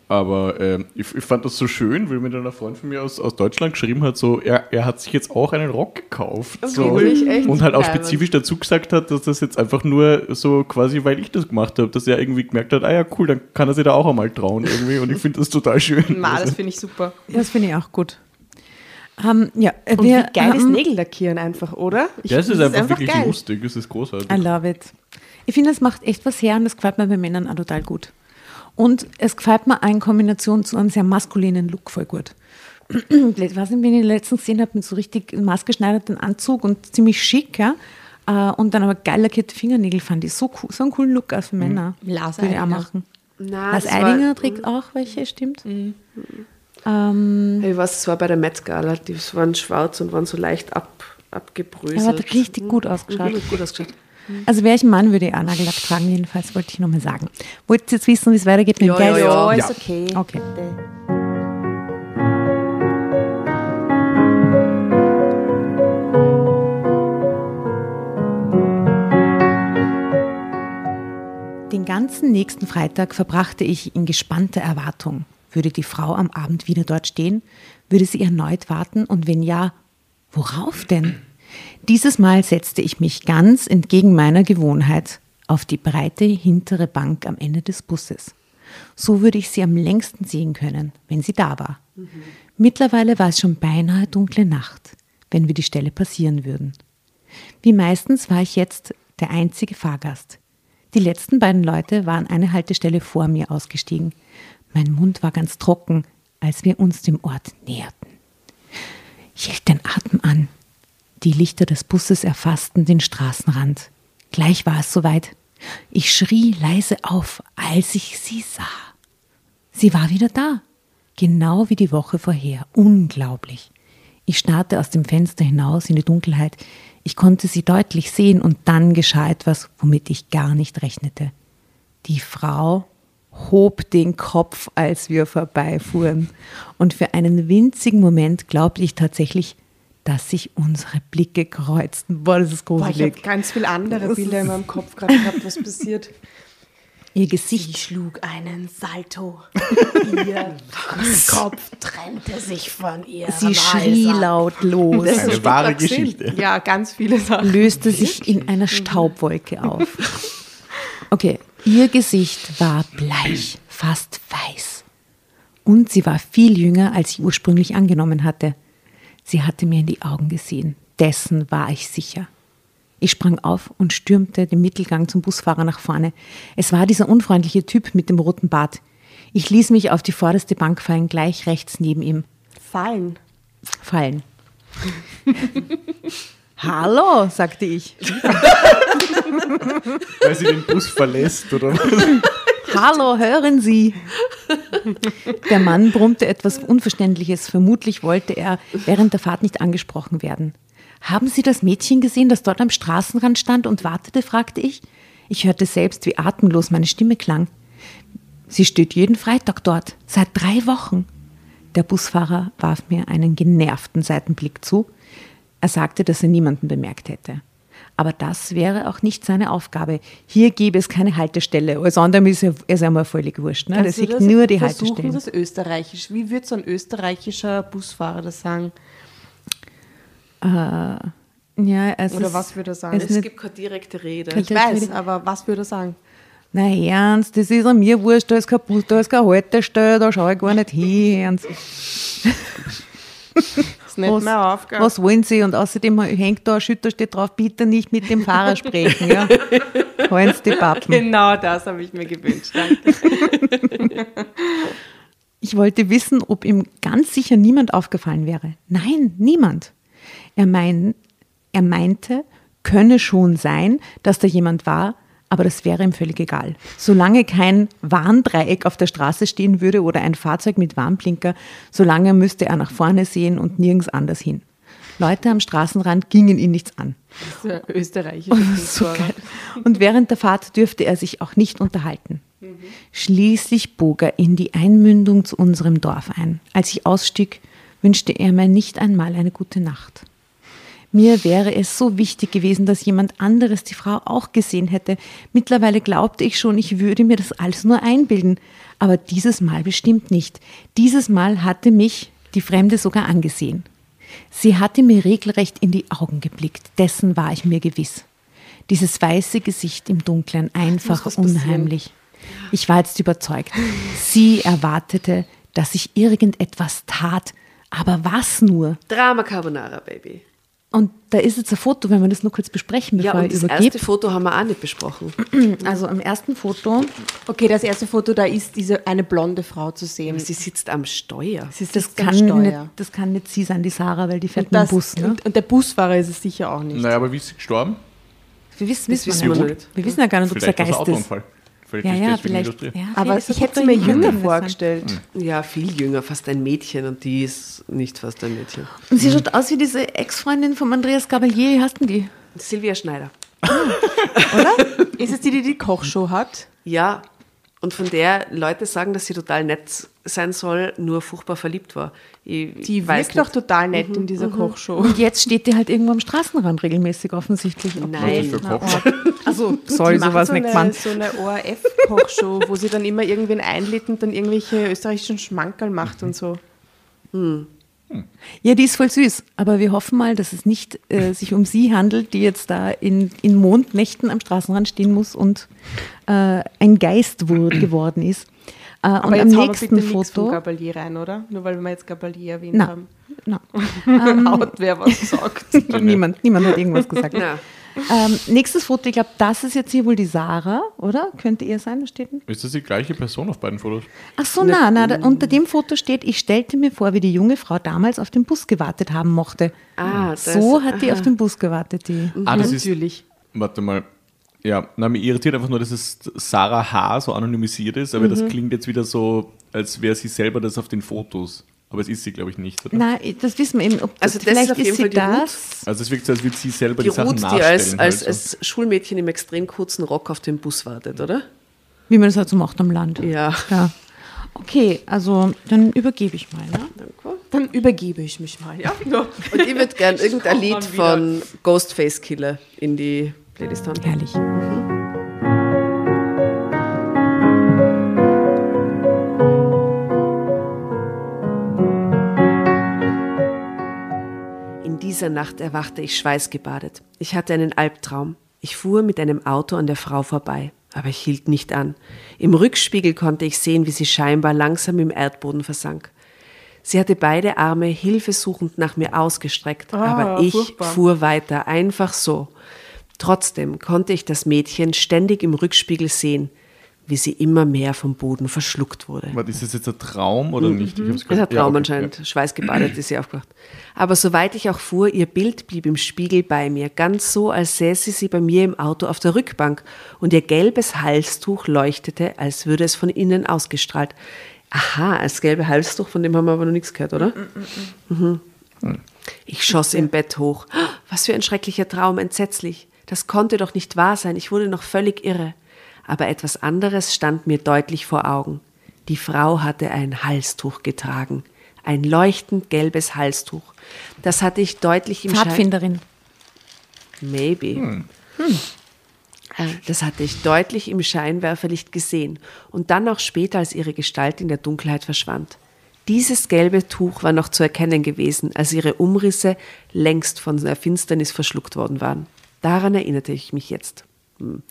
aber ähm, ich, ich fand das so schön, weil mir dann ein Freund von mir aus, aus Deutschland geschrieben hat, so, er, er hat sich jetzt auch einen Rock gekauft. Okay, so, echt und halt auch spezifisch dazu gesagt hat, dass das jetzt einfach nur so quasi, weil ich das gemacht habe, dass er irgendwie gemerkt hat, ah ja, cool, dann kann er sich da auch einmal trauen irgendwie. Und ich finde das total schön. Ma, das finde ich super. Das finde ich auch gut. Ähm, ja, äh, Und wir, wie geil ist ähm, Nägel lackieren einfach, oder? Ich ja, es ist finde einfach, wirklich geil. lustig, es ist großartig. I love it. Ich finde, es macht echt was her und das gefällt mir bei Männern auch total gut. Und es gefällt mir auch in Kombination zu einem sehr maskulinen Look voll gut. Ich weiß nicht, wenn ich letztens gesehen habe mit so richtig maßgeschneiderten Anzug und ziemlich schick, ja. Äh, Und dann aber geil lackierte Fingernägel fand ich so cool, so einen coolen Look auch für Männer. Lars Würde ich auch machen. Na, Lars das war- Eidinger trägt auch welche, stimmt. Ähm, Ich weiß, es war bei der Met Gala, die waren schwarz und waren so leicht ab, abgebröselt. er hat richtig gut ausgeschaut. Mhm, gut ausgeschaut. Also wäre ich ein Mann, würde ich auch Nagellack tragen, jedenfalls wollte ich nochmal sagen. Wollt ihr jetzt wissen, wie es weitergeht mit dem Geist? Ja, Ja. ist okay. Okay. Den ganzen nächsten Freitag verbrachte ich in gespannter Erwartung. Würde die Frau am Abend wieder dort stehen? Würde sie erneut warten? Und wenn ja, worauf denn? Dieses Mal setzte ich mich ganz entgegen meiner Gewohnheit auf die breite hintere Bank am Ende des Busses. So würde ich sie am längsten sehen können, wenn sie da war. Mittlerweile war es schon beinahe dunkle Nacht, wenn wir die Stelle passieren würden. Wie meistens war ich jetzt der einzige Fahrgast. Die letzten beiden Leute waren eine Haltestelle vor mir ausgestiegen. Mein Mund war ganz trocken, als wir uns dem Ort näherten. Ich hielt den Atem an. Die Lichter des Busses erfassten den Straßenrand. Gleich war es soweit. Ich schrie leise auf, als ich sie sah. Sie war wieder da. Genau wie die Woche vorher. Unglaublich. Ich starrte aus dem Fenster hinaus in die Dunkelheit. Ich konnte sie deutlich sehen und dann geschah etwas, womit ich gar nicht rechnete. Die Frau hob den Kopf, als wir vorbeifuhren. Und für einen winzigen Moment glaubte ich tatsächlich, dass sich unsere Blicke kreuzten. Boah, das ist Boah, ich habe gruselig. ganz viele andere Bilder in meinem Kopf gerade gehabt, was passiert. Ihr Gesicht Sie schlug einen Salto. Ihr Kopf trennte sich von ihr. Sie schrie laut los, Das ist Eine wahre. Geschichte. Ja, ganz viele Sachen. löste sich in einer Staubwolke auf. Okay, ihr Gesicht war bleich, fast weiß. Und sie war viel jünger, als ich ursprünglich angenommen hatte. Sie hatte mir in die Augen gesehen. Dessen war ich sicher. Ich sprang auf und stürmte den Mittelgang zum Busfahrer nach vorne. Es war dieser unfreundliche Typ mit dem roten Bart. Ich ließ mich auf die vorderste Bank fallen, gleich rechts neben ihm. Fallen. Fallen. Hallo, sagte ich. Weil sie den Bus verlässt, oder was? Hallo, hören Sie. Der Mann brummte etwas Unverständliches. Vermutlich wollte er während der Fahrt nicht angesprochen werden. Haben Sie das Mädchen gesehen, das dort am Straßenrand stand und wartete? fragte ich. Ich hörte selbst, wie atemlos meine Stimme klang. Sie steht jeden Freitag dort, seit drei Wochen. Der Busfahrer warf mir einen genervten Seitenblick zu. Er sagte, dass er niemanden bemerkt hätte. Aber das wäre auch nicht seine Aufgabe. Hier gäbe es keine Haltestelle. Alles andere ist ja, einmal völlig wurscht. Ne? Das du liegt nur die versuchen, Haltestellen. das österreichisch. Wie wird so ein österreichischer Busfahrer das sagen? Ja, es Oder ist, was würde er sagen? es Es gibt keine direkte Rede. Kein- Ich weiß, aber was würde er sagen? Na ernst, das ist an mir wurscht, da ist kein Bus, da ist keine Haltestelle, da schaue ich gar nicht hin. Ernst. Nicht Was, meine Aufgabe. was wollen Sie? Und außerdem hängt da ein Schütter, steht drauf, bitte nicht mit dem Fahrer sprechen. Ja? Halten Sie die Pappen. Genau das habe ich mir gewünscht. Danke. Ich wollte wissen, ob ihm ganz sicher niemand aufgefallen wäre. Nein, niemand. Er, mein, er meinte, könne schon sein, dass da jemand war, aber das wäre ihm völlig egal. Solange kein Warndreieck auf der Straße stehen würde oder ein Fahrzeug mit Warnblinker, solange müsste er nach vorne sehen und nirgends anders hin. Leute am Straßenrand gingen ihn nichts an. Das ist österreichische So Fußballer. geil. Und während der Fahrt dürfte er sich auch nicht unterhalten. Schließlich bog er in die Einmündung zu unserem Dorf ein. Als ich ausstieg, wünschte er mir nicht einmal eine gute Nacht. Mir wäre es so wichtig gewesen, dass jemand anderes die Frau auch gesehen hätte. Mittlerweile glaubte ich schon, ich würde mir das alles nur einbilden. Aber dieses Mal bestimmt nicht. Dieses Mal hatte mich die Fremde sogar angesehen. Sie hatte mir regelrecht in die Augen geblickt, dessen war ich mir gewiss. Dieses weiße Gesicht im Dunkeln, einfach unheimlich. Ich war jetzt überzeugt. Sie erwartete, dass ich irgendetwas tat. Aber was nur? Drama Carbonara, Baby. Und da ist jetzt ein Foto, wenn wir das nur kurz besprechen, Ja, bevor und ich das übergebe. erste Foto haben wir auch nicht besprochen. Also am ersten Foto, Okay, das erste Foto, da ist diese eine blonde Frau zu sehen. Sie sitzt am Steuer. Sie das sitzt am kann, Steuer. nicht, das kann nicht sie sein, die Sarah, weil die fährt und, mit dem das, Bus. Ne? und, und der Busfahrer ist es sicher auch nicht. Naja, aber wie ist sie gestorben? wir wissen, das wissen, wissen wir nicht. Wir wissen ja gar nicht, ob es ein Geist ist. Autounfall. Vielleicht Ja, ist ja, vielleicht. Industrie. Ja, Aber vielleicht ist ich hätte mir jünger vorgestellt. Ja, viel jünger, fast ein Mädchen und die ist nicht fast ein Mädchen. Und sie schaut aus wie diese Ex-Freundin von Andreas Gabalier. Wie heißt denn die? Silvia Schneider. Ist es die, die die Kochshow hat? Ja, und von der Leute sagen, dass sie total nett sein soll, nur furchtbar verliebt war. Ich, Die weiß wirkt doch total nett in dieser Kochshow. Und jetzt steht die halt irgendwo am Straßenrand regelmäßig offensichtlich. Nein. Also soll sowas so nicht eine, gemacht. so eine ORF-Kochshow, wo sie dann immer irgendwen einlädt und dann irgendwelche österreichischen Schmankerl macht und so. Ja, die ist voll süß. Aber wir hoffen mal, dass es nicht äh, sich um sie handelt, die jetzt da in, in Mondnächten am Straßenrand stehen muss und äh, ein Geist wo, geworden ist. Äh, Aber und jetzt am nächsten bitte von Foto. Gabalier rein, oder? Nur weil wir jetzt Gabalier erwähnt Na, haben. na. Haut wer was sagt. niemand, niemand hat irgendwas gesagt. Ja. Ähm, nächstes Foto, ich glaube, das ist jetzt hier wohl die Sarah, oder? Könnte ihr sein, was steht? Ist das die gleiche Person auf beiden Fotos? Ach so, na, na, da, unter dem Foto steht, ich stellte mir vor, wie die junge Frau damals auf den Bus gewartet haben mochte. Ah, das- so hat die aha. auf den Bus gewartet, die. Ah, das ist. Natürlich. Warte mal. Ja, na, mich irritiert einfach nur, dass es Sarah H. so anonymisiert ist, aber Mhm. das klingt jetzt wieder so, als wäre sie selber das auf den Fotos. Aber es ist sie, glaube ich, nicht, oder? Na, das wissen wir eben. Ob Also das vielleicht ist auf jeden sie Fall die das. Also es wirkt so, als würde sie selber Die die, Sachen Ruth, die nachstellen. als, als, halt so. als Schulmädchen im extrem kurzen Rock auf den Bus wartet, oder? Wie man das halt so macht am Land. Ja. ja. Okay, also dann übergebe ich mal. Ne? Danke. Dann übergebe ich mich mal. Ja, Und ich würde gern irgendein Lied von Ghostface Killer in die Playlist haben. Herrlich. In dieser Nacht erwachte ich schweißgebadet. Ich hatte einen Albtraum. Ich fuhr mit einem Auto an der Frau vorbei, aber ich hielt nicht an. Im Rückspiegel konnte ich sehen, wie sie scheinbar langsam im Erdboden versank. Sie hatte beide Arme hilfesuchend nach mir ausgestreckt, aber ich furchtbar. fuhr weiter, einfach so. Trotzdem konnte ich das Mädchen ständig im Rückspiegel sehen, wie sie immer mehr vom Boden verschluckt wurde. Warte, ist das jetzt ein Traum oder nicht? Ich hab's Das grad- ja, Traum okay, anscheinend. Schweißgebadet ist sie aufgewacht. Aber soweit ich auch fuhr, ihr Bild blieb im Spiegel bei mir, ganz so, als säße sie bei mir im Auto auf der Rückbank und ihr gelbes Halstuch leuchtete, als würde es von innen ausgestrahlt. Aha, als gelbe Halstuch, von dem haben wir aber noch nichts gehört, oder? Mhm. Ich schoss im Bett hoch. Was für ein schrecklicher Traum, entsetzlich. Das konnte doch nicht wahr sein, ich wurde noch völlig irre. Aber etwas anderes stand mir deutlich vor Augen. Die Frau hatte ein Halstuch getragen. Ein leuchtend gelbes Halstuch. Das hatte ich deutlich im Schein. Pfadfinderin. Maybe. Äh, Das hatte ich deutlich im Scheinwerferlicht gesehen und dann auch später, als ihre Gestalt in der Dunkelheit verschwand. Dieses gelbe Tuch war noch zu erkennen gewesen, als ihre Umrisse längst von der Finsternis verschluckt worden waren. Daran erinnerte ich mich jetzt. Hm.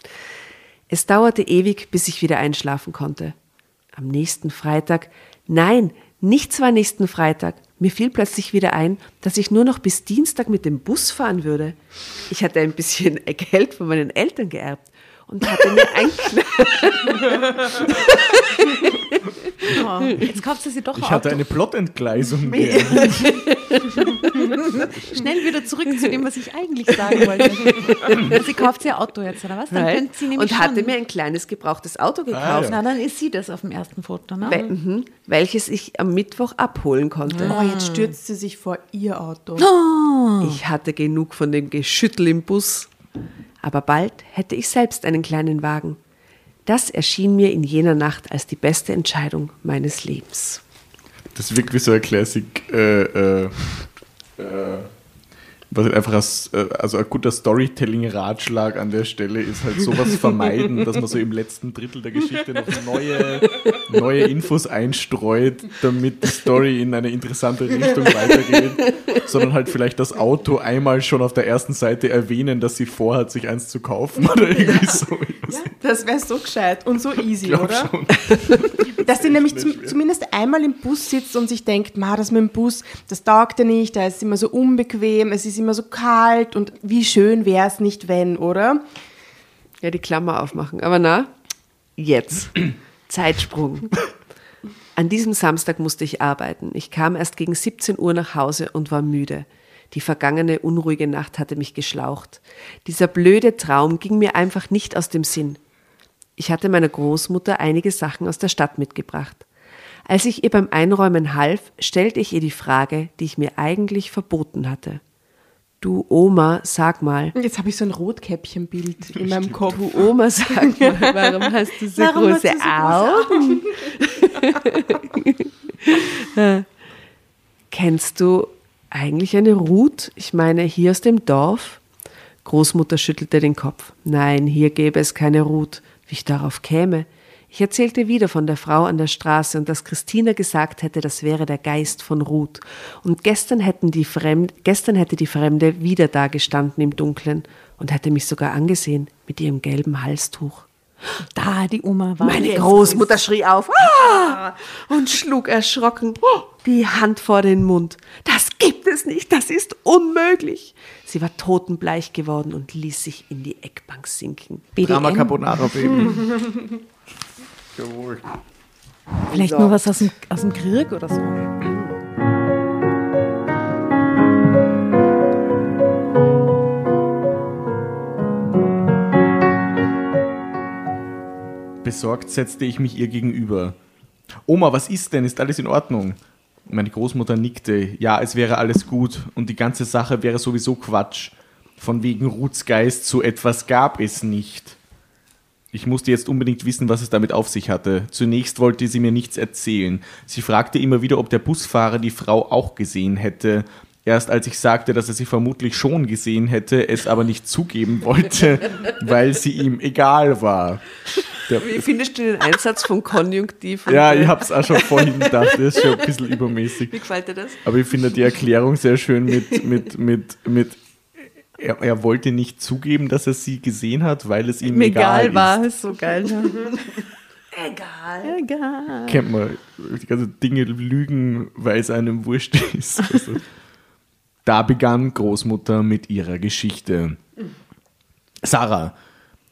Es dauerte ewig, bis ich wieder einschlafen konnte. Am nächsten Freitag, nein, nicht zwar nächsten Freitag, mir fiel plötzlich wieder ein, dass ich nur noch bis Dienstag mit dem Bus fahren würde. Ich hatte ein bisschen Geld von meinen Eltern geerbt und hatte mir ein Oh, jetzt kauft sie sie doch Ich hatte eine Plotentgleisung. geerbt. Schnell wieder zurück zu dem, was ich eigentlich sagen wollte. Sie kauft ihr Auto jetzt, oder was? Dann könnte sie nämlich Und hatte mir ein kleines gebrauchtes Auto gekauft, Ah, ja. Na, dann ist sie das auf dem ersten Foto, ne? wel mhm, welches ich am Mittwoch abholen konnte. Oh, jetzt stürzt sie sich vor ihr Auto. Ich hatte genug von dem Geschüttel im Bus. Aber bald hätte ich selbst einen kleinen Wagen. Das erschien mir in jener Nacht als die beste Entscheidung meines Lebens. Das wirkt wie so ein Classic, äh, äh, äh, was halt einfach als, äh, also ein guter Storytelling-Ratschlag an der Stelle ist halt sowas vermeiden, dass man so im letzten Drittel der Geschichte noch neue, neue Infos einstreut, damit die Story in eine interessante Richtung weitergeht, sondern halt vielleicht das Auto einmal schon auf der ersten Seite erwähnen, dass sie vorhat, sich eins zu kaufen oder irgendwie so. Ich weiß nicht, Das wäre so gescheit und so easy, oder? schon. Dass sie nämlich zum, zumindest einmal im Bus sitzt und sich denkt, ma, das mit dem Bus, das taugt ja nicht, da ist immer so unbequem, es ist immer so kalt und wie schön wäre es nicht, wenn, oder? Ja, die Klammer aufmachen. Aber na, jetzt. Zeitsprung. An diesem Samstag musste ich arbeiten. Ich kam erst gegen 17 Uhr nach Hause und war müde. Die vergangene unruhige Nacht hatte mich geschlaucht. Dieser blöde Traum ging mir einfach nicht aus dem Sinn. Ich hatte meiner Großmutter einige Sachen aus der Stadt mitgebracht. Als ich ihr beim Einräumen half, stellte ich ihr die Frage, die ich mir eigentlich verboten hatte. Du Oma, sag mal, Jetzt habe ich so ein Rotkäppchenbild in meinem Kopf. Du Oma, sag mal, warum hast du so Warum große du so große Augen? Kennst du eigentlich eine Ruth? Ich meine, hier aus dem Dorf? Großmutter schüttelte den Kopf. Nein, hier gäbe es keine Ruth. Wie ich darauf käme? Ich erzählte wieder von der Frau an der Straße und dass Christina gesagt hätte, das wäre der Geist von Ruth. Und gestern, hätten die Fremd, gestern hätte die Fremde wieder da gestanden im Dunkeln und hätte mich sogar angesehen mit ihrem gelben Halstuch. Da, die Oma war. Meine Großmutter schrie auf ah! und schlug erschrocken die Hand vor den Mund. Das gibt es nicht, das ist unmöglich. Sie war totenbleich geworden und ließ sich in die Eckbank sinken. Drama Carbonara, Baby. Jawohl. Vielleicht nur was aus dem, aus dem Krieg oder so. Besorgt setzte ich mich ihr gegenüber. Oma, was ist denn? Ist alles in Ordnung? Meine Großmutter nickte. Ja, es wäre alles gut und die ganze Sache wäre sowieso Quatsch. Von wegen Ruths Geist, so etwas gab es nicht. Ich musste jetzt unbedingt wissen, was es damit auf sich hatte. Zunächst wollte sie mir nichts erzählen. Sie fragte immer wieder, ob der Busfahrer die Frau auch gesehen hätte. Erst als ich sagte, dass er sie vermutlich schon gesehen hätte, es aber nicht zugeben wollte, weil sie ihm egal war. Der, Wie findest du den Einsatz vom Konjunktiv? ja, ich hab's auch schon vorhin gedacht, das ist schon ein bisschen übermäßig. Wie gefällt dir das? Aber ich finde die Erklärung sehr schön mit, mit, mit, mit er, er wollte nicht zugeben, dass er sie gesehen hat, weil es ihm egal, egal war, ist. ist so geil. Egal. Egal. Kennt man, die ganzen Dinge lügen, weil es einem wurscht ist. Also, da begann Großmutter mit ihrer Geschichte. Sarah,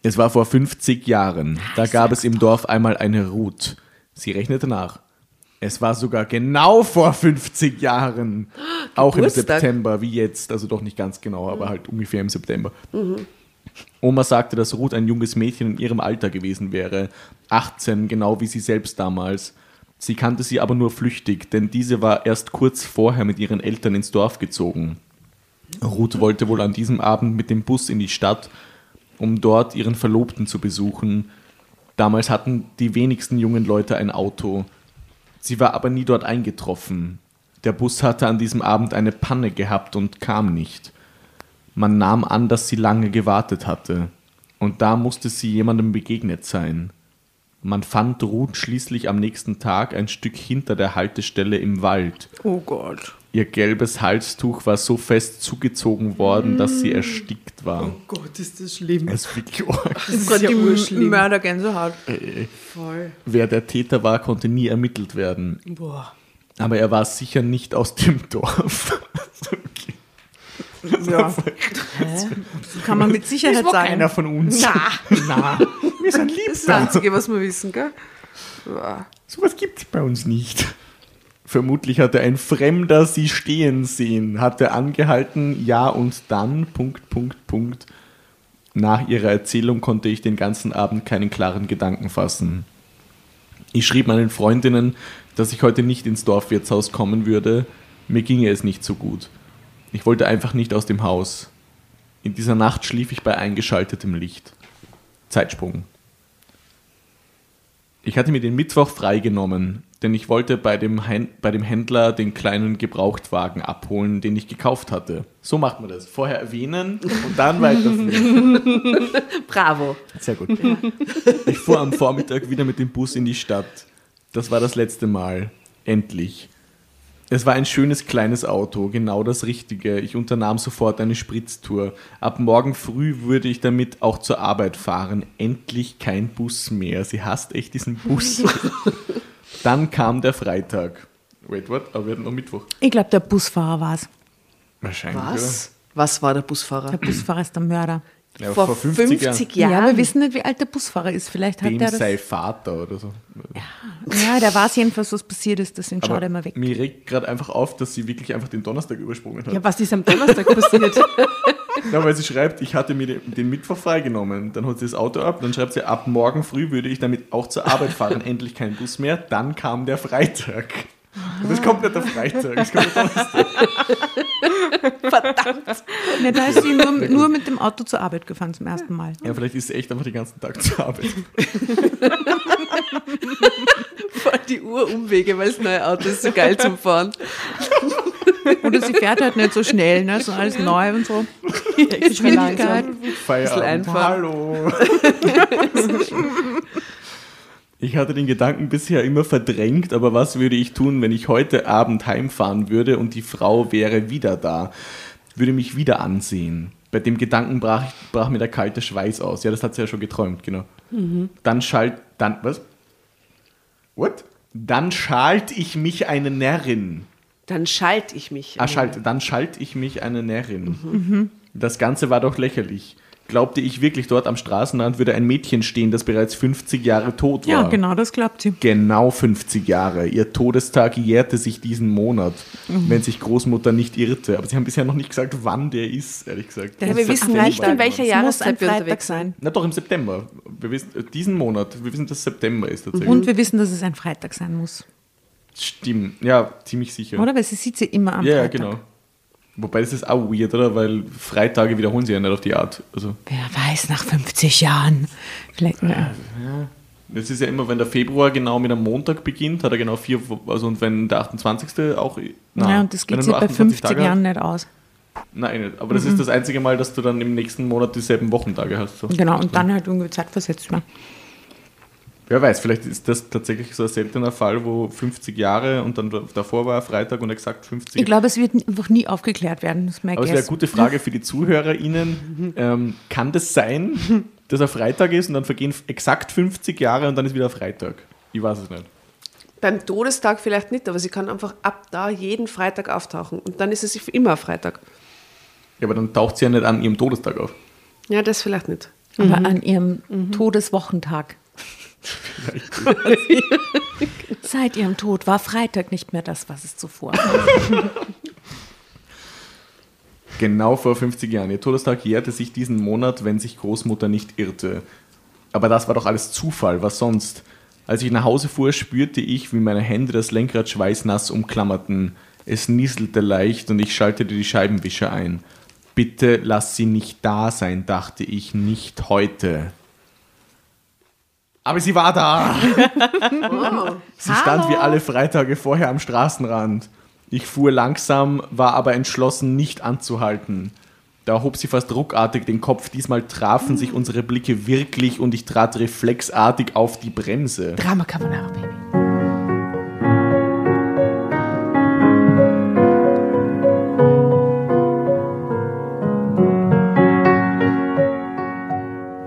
es war vor 50 Jahren. Da gab es im Dorf einmal eine Ruth. Sie rechnete nach. Es war sogar genau vor 50 Jahren. Auch im. September, wie jetzt. Also doch nicht ganz genau, aber halt ungefähr im September. Oma sagte, dass Ruth ein junges Mädchen in ihrem Alter gewesen wäre. 18, genau wie sie selbst damals. Sie kannte sie aber nur flüchtig, denn diese war erst kurz vorher mit ihren Eltern ins Dorf gezogen. Ruth wollte wohl an diesem Abend mit dem Bus in die Stadt, um dort ihren Verlobten zu besuchen. Damals hatten die wenigsten jungen Leute ein Auto. Sie war aber nie dort eingetroffen. Der Bus hatte an diesem Abend eine Panne gehabt und kam nicht. Man nahm an, dass sie lange gewartet hatte. Und da musste sie jemandem begegnet sein. Man fand Ruth schließlich am nächsten Tag ein Stück hinter der Haltestelle im Wald. Oh Gott. Ihr gelbes Halstuch war so fest zugezogen worden, dass sie erstickt war. Gott, ist das schlimm. Es ist wirklich arg. Das ist gerade die urschlimm. Mördergänsehaut. Äh, Voll. Wer der Täter war, konnte nie ermittelt werden. Boah. Aber er war sicher nicht aus dem Dorf. Ja. Kann man mit Sicherheit Das war sagen. keiner von uns. Na, Na, wir sind lieb. das ist das Einzige, was wir wissen, gell? Boah. Sowas gibt es bei uns nicht. Vermutlich hatte ein Fremder sie stehen sehen, hatte angehalten, ja und dann, Punkt, Punkt, Punkt. Nach ihrer Erzählung konnte ich den ganzen Abend keinen klaren Gedanken fassen. Ich schrieb meinen Freundinnen, dass ich heute nicht ins Dorfwirtshaus kommen würde. Mir ginge es nicht so gut. Ich wollte einfach nicht aus dem Haus. In dieser Nacht schlief ich bei eingeschaltetem Licht. Zeitsprung. Ich hatte mir den Mittwoch freigenommen, denn ich wollte bei dem, bei dem Händler den kleinen Gebrauchtwagen abholen, den ich gekauft hatte. So macht man das. Vorher erwähnen und dann weiterführen. Bravo. Sehr gut. Ich fuhr am Vormittag wieder mit dem Bus in die Stadt. Das war das letzte Mal. Endlich. Es war ein schönes kleines Auto, genau das Richtige. Ich unternahm sofort eine Spritztour. Ab morgen früh würde ich damit auch zur Arbeit fahren. Endlich kein Bus mehr. Sie hasst echt diesen Bus. Dann kam der Freitag. Wait, what? Aber wir hatten noch Mittwoch. Ich glaube, der Busfahrer war es. Wahrscheinlich. Was? Was war der Busfahrer? Der Busfahrer ist der Mörder. Ja, Vor 50, Ja, Jahren. wir wissen nicht, wie alt der Busfahrer ist. Vielleicht hat Dem der das. sei Vater oder so. Ja, der weiß jedenfalls, was passiert ist. Deswegen schaut er immer weg. mir regt gerade einfach auf, dass sie wirklich einfach den Donnerstag übersprungen hat. Ja, was ist am Donnerstag passiert? Ja, weil sie schreibt, ich hatte mir den, den Mittwoch freigenommen. Dann holt sie das Auto ab, dann schreibt sie, ab morgen früh würde ich damit auch zur Arbeit fahren. Endlich kein Bus mehr. Dann kam der Freitag. Und das kommt nicht der Freitag, das kommt der Donnerstag. Ja, da ist sie nur, nur mit dem Auto zur Arbeit gefahren zum ersten Mal. Ja, vielleicht ist sie echt einfach den ganzen Tag zur Arbeit. Voll die Urumwege, weil das neue Auto ist so geil zum Fahren. Oder sie fährt halt nicht so schnell, ne? so alles neu und so. Geschwindigkeit. Feierabend. einfach. Hallo. Ich hatte den Gedanken bisher immer verdrängt, aber was würde ich tun, wenn ich heute Abend heimfahren würde und die Frau wäre wieder da? Würde mich wieder ansehen. Bei dem Gedanken brach, brach mir der kalte Schweiß aus. Ja, das hat sie ja schon geträumt, genau. Dann schalt, dann, was? What? Dann schalt ich mich eine Närrin. Dann schalte ich mich. Ah, schalt, dann schalt ich mich eine Närrin. Das Ganze war doch lächerlich. Glaubte ich wirklich, dort am Straßenrand würde ein Mädchen stehen, das bereits 50 Jahre tot war? Ja, genau, das glaubt sie. Genau 50 Jahre. Ihr Todestag jährte sich diesen Monat, Mhm. wenn sich Großmutter nicht irrte. Aber sie haben bisher noch nicht gesagt, wann der ist, ehrlich gesagt. Ja, wir wissen nicht, in welcher Jahreszeit wir Freitag unterwegs sein. Na doch, im September. Wir wissen, äh, diesen Monat. Wir wissen, dass September ist tatsächlich. Und wir wissen, dass es ein Freitag sein muss. Stimmt. Ja, ziemlich sicher. Oder? Weil sie sieht sie immer am Ja, ja, Freitag. genau. Wobei das ist auch weird, oder? Weil Freitage wiederholen sie ja nicht auf die Art. Also, Wer weiß, nach 50 Jahren. Vielleicht, ja. es ist ja immer, wenn der Februar genau mit einem Montag beginnt, hat er genau vier, also und wenn der 28. auch. Na, ja, und das geht sich bei 28 50 Tage Jahren nicht aus. Nein, nicht. Aber das ist das einzige Mal, dass du dann im nächsten Monat dieselben Wochentage hast. So. Genau, und dann halt irgendwie zeitversetzt. Ne? Wer weiß, vielleicht ist das tatsächlich so ein seltener Fall, wo 50 Jahre und dann davor war Freitag und exakt 50 Ich glaube, es wird einfach nie aufgeklärt werden. Das Aber es wäre eine gute Frage für die ZuhörerInnen. Ähm, kann das sein, dass er Freitag ist und dann vergehen exakt 50 Jahre und dann ist wieder Freitag? Ich weiß es nicht. Beim Todestag vielleicht nicht, aber sie kann einfach ab da jeden Freitag auftauchen. Und dann ist es immer Freitag. Ja, aber dann taucht sie ja nicht an ihrem Todestag auf. Ja, das vielleicht nicht. Aber an ihrem Todeswochentag. Seit ihrem Tod war Freitag nicht mehr das, was es zuvor war. Genau vor 50 Jahren. Ihr Todestag jährte sich diesen Monat, wenn sich Großmutter nicht irrte. Aber das war doch alles Zufall, was sonst? Als ich nach Hause fuhr, spürte ich, wie meine Hände das Lenkrad schweißnass umklammerten. Es nieselte leicht und ich schaltete die Scheibenwischer ein. Bitte lass sie nicht da sein, dachte ich, nicht heute. Aber sie war da. Sie stand wie alle Freitage vorher am Straßenrand. Ich fuhr langsam, war aber entschlossen, nicht anzuhalten. Da hob sie fast ruckartig den Kopf. Diesmal trafen sich unsere Blicke wirklich und ich trat reflexartig auf die Bremse. Drama Carbonara Baby.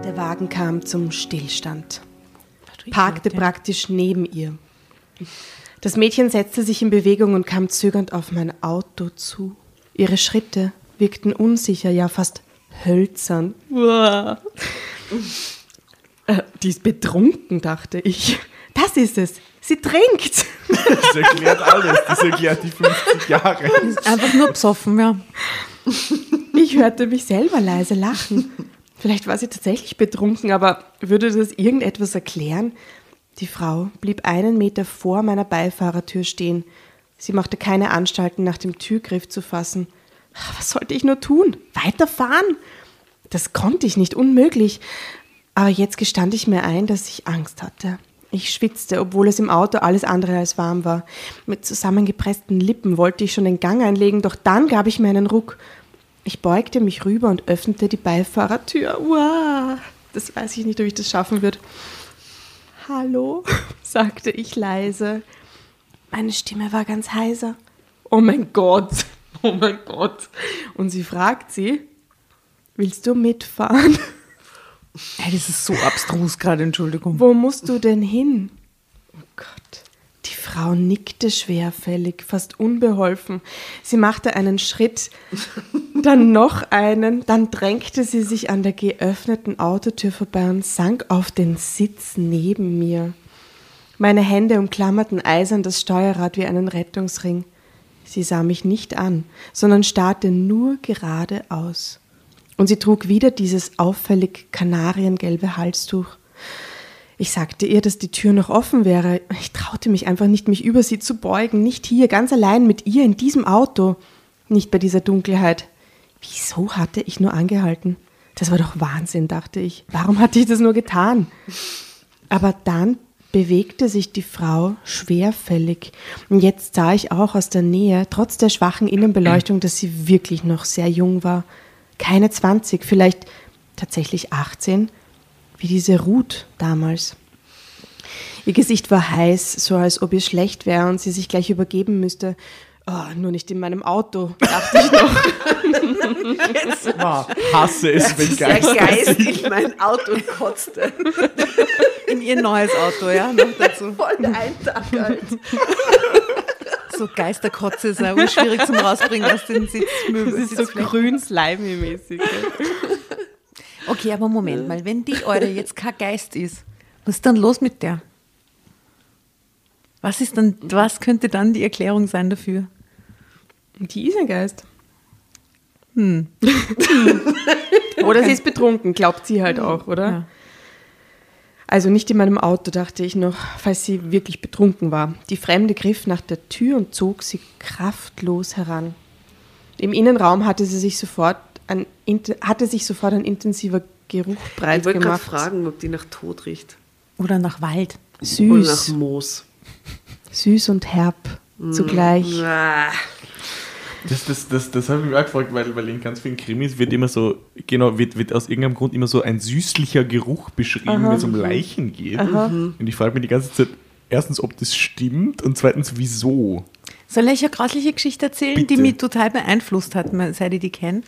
Der Wagen kam zum Stillstand, parkte praktisch neben ihr. Das Mädchen setzte sich in Bewegung und kam zögernd auf mein Auto zu. Ihre Schritte wirkten unsicher, ja fast hölzern. Uah. Äh, Die ist betrunken, dachte ich. Das ist es. Sie trinkt. Das erklärt alles. Das erklärt die 50 Jahre. Einfach nur besoffen, ja. Ich hörte mich selber leise lachen. Vielleicht war sie tatsächlich betrunken, aber würde das irgendetwas erklären? Die Frau blieb einen Meter vor meiner Beifahrertür stehen. Sie machte keine Anstalten, nach dem Türgriff zu fassen. Was sollte ich nur tun? Weiterfahren? Das konnte ich nicht, unmöglich. Aber jetzt gestand ich mir ein, dass ich Angst hatte. Ich schwitzte, obwohl es im Auto alles andere als warm war. Mit zusammengepressten Lippen wollte ich schon den Gang einlegen, doch dann gab ich mir einen Ruck. Ich beugte mich rüber und öffnete die Beifahrertür. Wow, das weiß ich nicht, ob ich das schaffen würde. Hallo, sagte ich leise. Meine Stimme war ganz heiser. Oh mein Gott, oh mein Gott. Und sie fragt sie, willst du mitfahren? Ey, das ist so abstrus gerade, Entschuldigung. Wo musst du denn hin? Oh Gott. Die Frau nickte schwerfällig, fast unbeholfen. Sie machte einen Schritt, dann noch einen, dann drängte sie sich an der geöffneten Autotür vorbei und sank auf den Sitz neben mir. Meine Hände umklammerten eisern das Steuerrad wie einen Rettungsring. Sie sah mich nicht an, sondern starrte nur geradeaus. Und sie trug wieder dieses auffällig kanariengelbe Halstuch. Ich sagte ihr, dass die Tür noch offen wäre. Ich traute mich einfach nicht, mich über sie zu beugen. Nicht hier, ganz allein mit ihr in diesem Auto. Nicht bei dieser Dunkelheit. Wieso hatte ich nur angehalten? Das war doch Wahnsinn, dachte ich. Warum hatte ich das nur getan? Aber dann bewegte sich die Frau schwerfällig. Und jetzt sah ich auch aus der Nähe, trotz der schwachen Innenbeleuchtung, dass sie wirklich noch sehr jung war keine 20, vielleicht tatsächlich 18, wie diese Ruth damals. Ihr Gesicht war heiß, so als ob ihr schlecht wäre und sie sich gleich übergeben müsste. Oh, nur nicht in meinem Auto, dachte ich noch. Wow. Hasse es, wenn Der Geist. Geist in mein Auto kotzte. In ihr neues Auto, ja, noch dazu. Voll der Eintag alt. So Geisterkotze ist ja schwierig zum Rausbringen aus den Sitzmöbeln. Das ist so grün slimy-mäßig. Okay, aber Moment mal, wenn die Eure jetzt kein Geist ist, was ist dann los mit der? Was ist dann, was könnte dann die Erklärung sein dafür? Die ist ein Geist. Hm. oder sie ist betrunken, glaubt sie halt auch, oder? Ja. Also nicht in meinem Auto, dachte ich noch, falls sie wirklich betrunken war. Die Fremde griff nach der Tür und zog sie kraftlos heran. Im Innenraum hatte sie sich sofort ein, hatte sich sofort ein intensiver Geruch breit Ich wollte gemacht. fragen, ob die nach Tod riecht. Oder nach Wald? Oder nach Süß, Moos. süß und herb zugleich. Ah, Das, das, das, das habe ich mir auch gefragt, weil, weil in ganz vielen Krimis wird immer so, genau, wird, wird aus irgendeinem Grund immer so ein süßlicher Geruch beschrieben, wenn es um Leichen geht. Und ich frage mich die ganze Zeit, erstens, ob das stimmt und zweitens, wieso. Soll ich eine grausliche Geschichte erzählen, die Bitte. mich total beeinflusst hat, seit ich die kenne?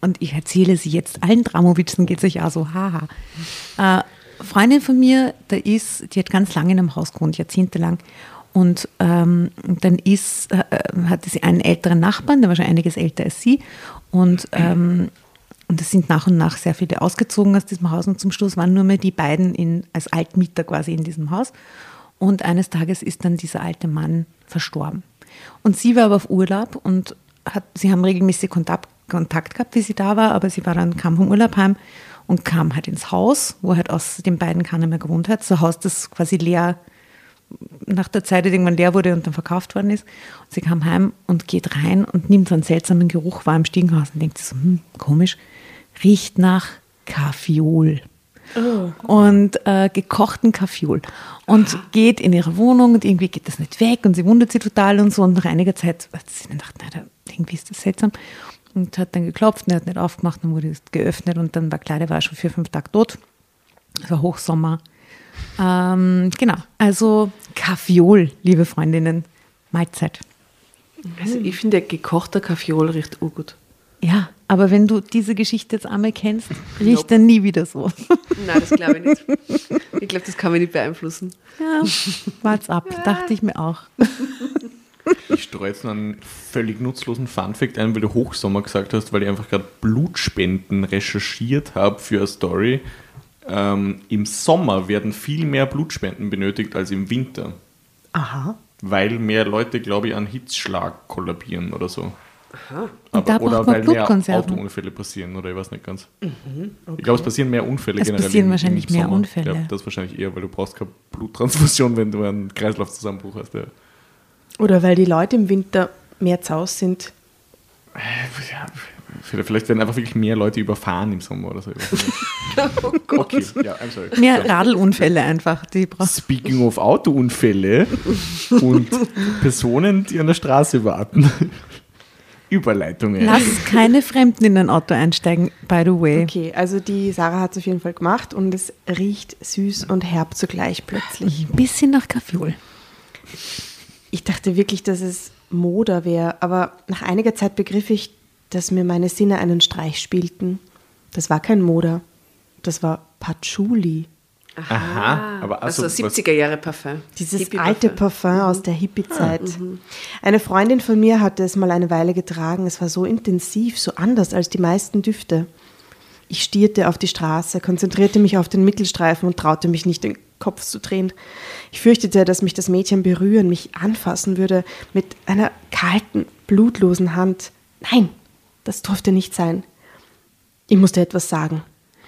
Und ich erzähle sie jetzt allen Dramowitzen, geht sich auch so, haha. Äh, Freundin von mir, da ist, die hat ganz lange in einem Haus gewohnt, jahrzehntelang. Und ähm, dann ist, äh, äh, hatte sie einen älteren Nachbarn, der war schon einiges älter als sie. Und, ähm, und es sind nach und nach sehr viele ausgezogen aus diesem Haus. Und zum Schluss waren nur mehr die beiden in, als Altmieter quasi in diesem Haus. Und eines Tages ist dann dieser alte Mann verstorben. Und sie war aber auf Urlaub und hat, sie haben regelmäßig Kontakt, Kontakt gehabt, wie sie da war, aber sie war dann, kam vom Urlaub heim und kam halt ins Haus, wo halt aus den beiden keiner mehr gewohnt hat. So ein Haus, das quasi leer, nach der Zeit irgendwann leer wurde und dann verkauft worden ist. Und sie kam heim und geht rein und nimmt so einen seltsamen Geruch wahr im Stiegenhaus und denkt so, hm, komisch, riecht nach Kaffeeol. Und äh, gekochten Kaffeeol. Und geht in ihre Wohnung und irgendwie geht das nicht weg und sie wundert sich total und so. Und nach einiger Zeit hat sie gedacht, na, irgendwie ist das seltsam und hat dann geklopft und er hat nicht aufgemacht, dann wurde es geöffnet und dann war klar, der war schon vier, fünf Tage tot. Es war Hochsommer. Ähm, genau, also Kaffeeol, liebe Freundinnen, Mahlzeit. Also ich finde, gekochter Kaffeeol riecht urgut. Ja, aber wenn du diese Geschichte jetzt einmal kennst, riecht er nie wieder so. Nein, das glaube ich nicht. Ich glaube, das kann mich nicht beeinflussen. Ja, wart's ab, dachte ich mir auch. Ich streue jetzt noch einen völlig nutzlosen Funfact ein, weil du Hochsommer gesagt hast, weil ich einfach gerade Blutspenden recherchiert habe für eine Story. Ähm, Im Sommer werden viel mehr Blutspenden benötigt als im Winter. Aha. weil mehr Leute, glaube ich, an Hitzschlag kollabieren oder so. Und da braucht oder weil mehr. Autounfälle passieren oder ich weiß nicht ganz. Ich glaube, es passieren mehr Unfälle Es generell. passieren im- wahrscheinlich mehr Sommer. Unfälle. Ja, das wahrscheinlich eher, weil du brauchst keine Bluttransfusion, wenn du einen Kreislaufzusammenbruch hast. Ja. Oder weil die Leute im Winter mehr zaus sind. Ja, vielleicht werden einfach wirklich mehr Leute überfahren im Sommer oder so. Nicht. okay, ja, I'm sorry. Mehr Radlunfälle einfach, die. Speaking of Autounfälle und Personen, die an der Straße warten. Überleitungen. Lass keine Fremden in ein Auto einsteigen, by the way. Okay, also die Sarah hat es auf jeden Fall gemacht und es riecht süß und herb zugleich plötzlich. Ein bisschen nach Kaffeeol. Ich dachte wirklich, dass es Moder wäre, aber nach einiger Zeit begriff ich, dass mir meine Sinne einen Streich spielten. Das war kein Moder, das war Patchouli. Aha, aber Also, also, was- 70er Jahre Parfum. Dieses Hippie-Parfum. alte Parfum aus der Hippie-Zeit. Eine Freundin von mir hatte es mal eine Weile getragen. Es war so intensiv, so anders als die meisten Düfte. Ich stierte auf die Straße, konzentrierte mich auf den Mittelstreifen und traute mich nicht, den Kopf zu drehen. Ich fürchtete, dass mich das Mädchen berühren, mich anfassen würde mit einer kalten, blutlosen Hand. Nein, das durfte nicht sein. Ich musste etwas sagen.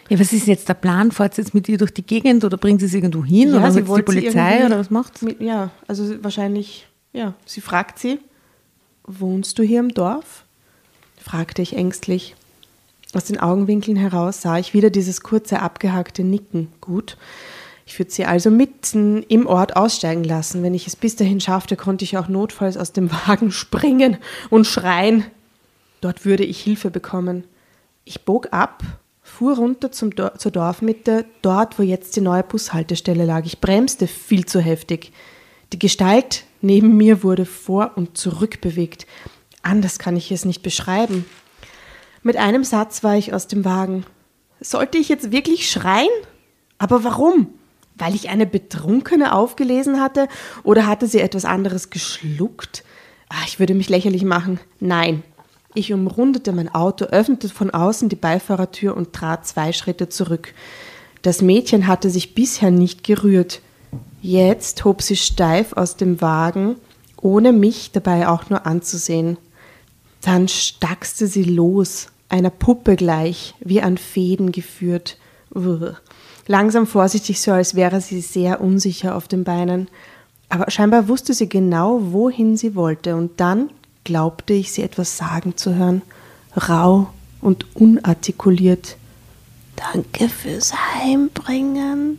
Ja, was ist jetzt der Plan? Fahrt sie jetzt mit ihr durch die Gegend oder bringt sie sie irgendwo hin? oder holt sie die Polizei oder was macht sie? Mit, ja, also wahrscheinlich, ja. Sie fragt sie, wohnst du hier im Dorf? fragte ich ängstlich. Aus den Augenwinkeln heraus sah ich wieder dieses kurze, abgehackte Nicken. Gut. Ich würde sie also mitten im Ort aussteigen lassen. Wenn ich es bis dahin schaffte, konnte ich auch notfalls aus dem Wagen springen und schreien. Dort würde ich Hilfe bekommen. Ich bog ab, fuhr runter zum Dor zur Dorfmitte, dort, wo jetzt die neue Bushaltestelle lag. Ich bremste viel zu heftig. Die Gestalt neben mir wurde vor und zurück bewegt. Anders kann ich es nicht beschreiben. Mit einem Satz war ich aus dem Wagen. Sollte ich jetzt wirklich schreien? Aber warum? Weil ich eine Betrunkene aufgelesen hatte oder hatte sie etwas anderes geschluckt? Ah, ich würde mich lächerlich machen. Nein. Ich umrundete mein Auto, öffnete von außen die Beifahrertür und trat zwei Schritte zurück. Das Mädchen hatte sich bisher nicht gerührt. Jetzt hob sie steif aus dem Wagen, ohne mich dabei auch nur anzusehen. Dann stackste sie los, einer Puppe gleich, wie an Fäden geführt. Uah. Langsam vorsichtig, so als wäre sie sehr unsicher auf den Beinen. Aber scheinbar wusste sie genau, wohin sie wollte, und dann glaubte ich, sie etwas sagen zu hören, rau und unartikuliert. Danke fürs Heimbringen.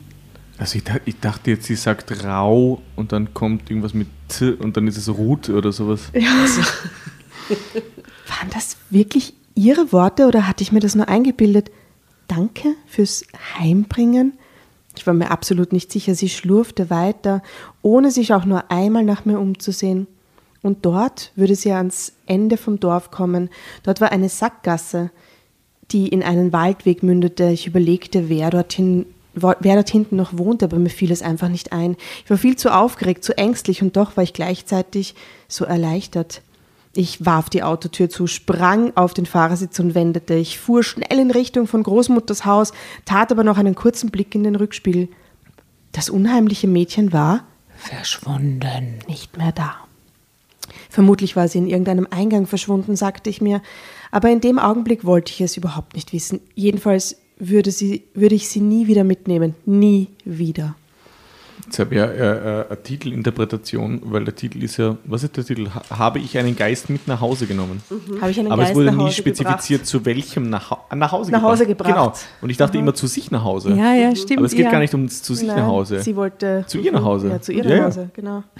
Also ich, ich dachte jetzt, sie sagt rau und dann kommt irgendwas mit T und dann ist es Rut oder sowas. Waren das wirklich Ihre Worte oder hatte ich mir das nur eingebildet? Danke fürs Heimbringen? Ich war mir absolut nicht sicher. Sie schlurfte weiter, ohne sich auch nur einmal nach mir umzusehen. Und dort würde sie ans Ende vom Dorf kommen. Dort war eine Sackgasse, die in einen Waldweg mündete. Ich überlegte, wer dorthin wer dort hinten noch wohnte, aber mir fiel es einfach nicht ein. Ich war viel zu aufgeregt, zu ängstlich und doch war ich gleichzeitig so erleichtert. Ich warf die Autotür zu, sprang auf den Fahrersitz und wendete. Ich fuhr schnell in Richtung von Großmutters Haus, tat aber noch einen kurzen Blick in den Rückspiegel. Das unheimliche Mädchen war Verschwunden. nicht mehr da. Vermutlich war sie in irgendeinem Eingang verschwunden, sagte ich mir, aber in dem Augenblick wollte ich es überhaupt nicht wissen. Jedenfalls würde, sie, würde ich sie nie wieder mitnehmen. Nie wieder. Jetzt habe ich ja äh, äh, eine Titelinterpretation, weil der Titel ist ja, was ist der Titel? Ha habe ich einen Geist mit nach Hause genommen? Habe ich einen Aber Geist es wurde nach nie Hause spezifiziert, gebracht. zu welchem nach, Hau- nach Hause Nach gebracht. Hause gebracht. Genau. Und ich dachte immer zu sich nach Hause. Ja, ja, stimmt. Aber es geht ja. gar nicht um zu sich Nein, nach Hause. Sie wollte Zu ihr nach Hause. Ja, zu ihr Ja, nach ja. Hause, genau.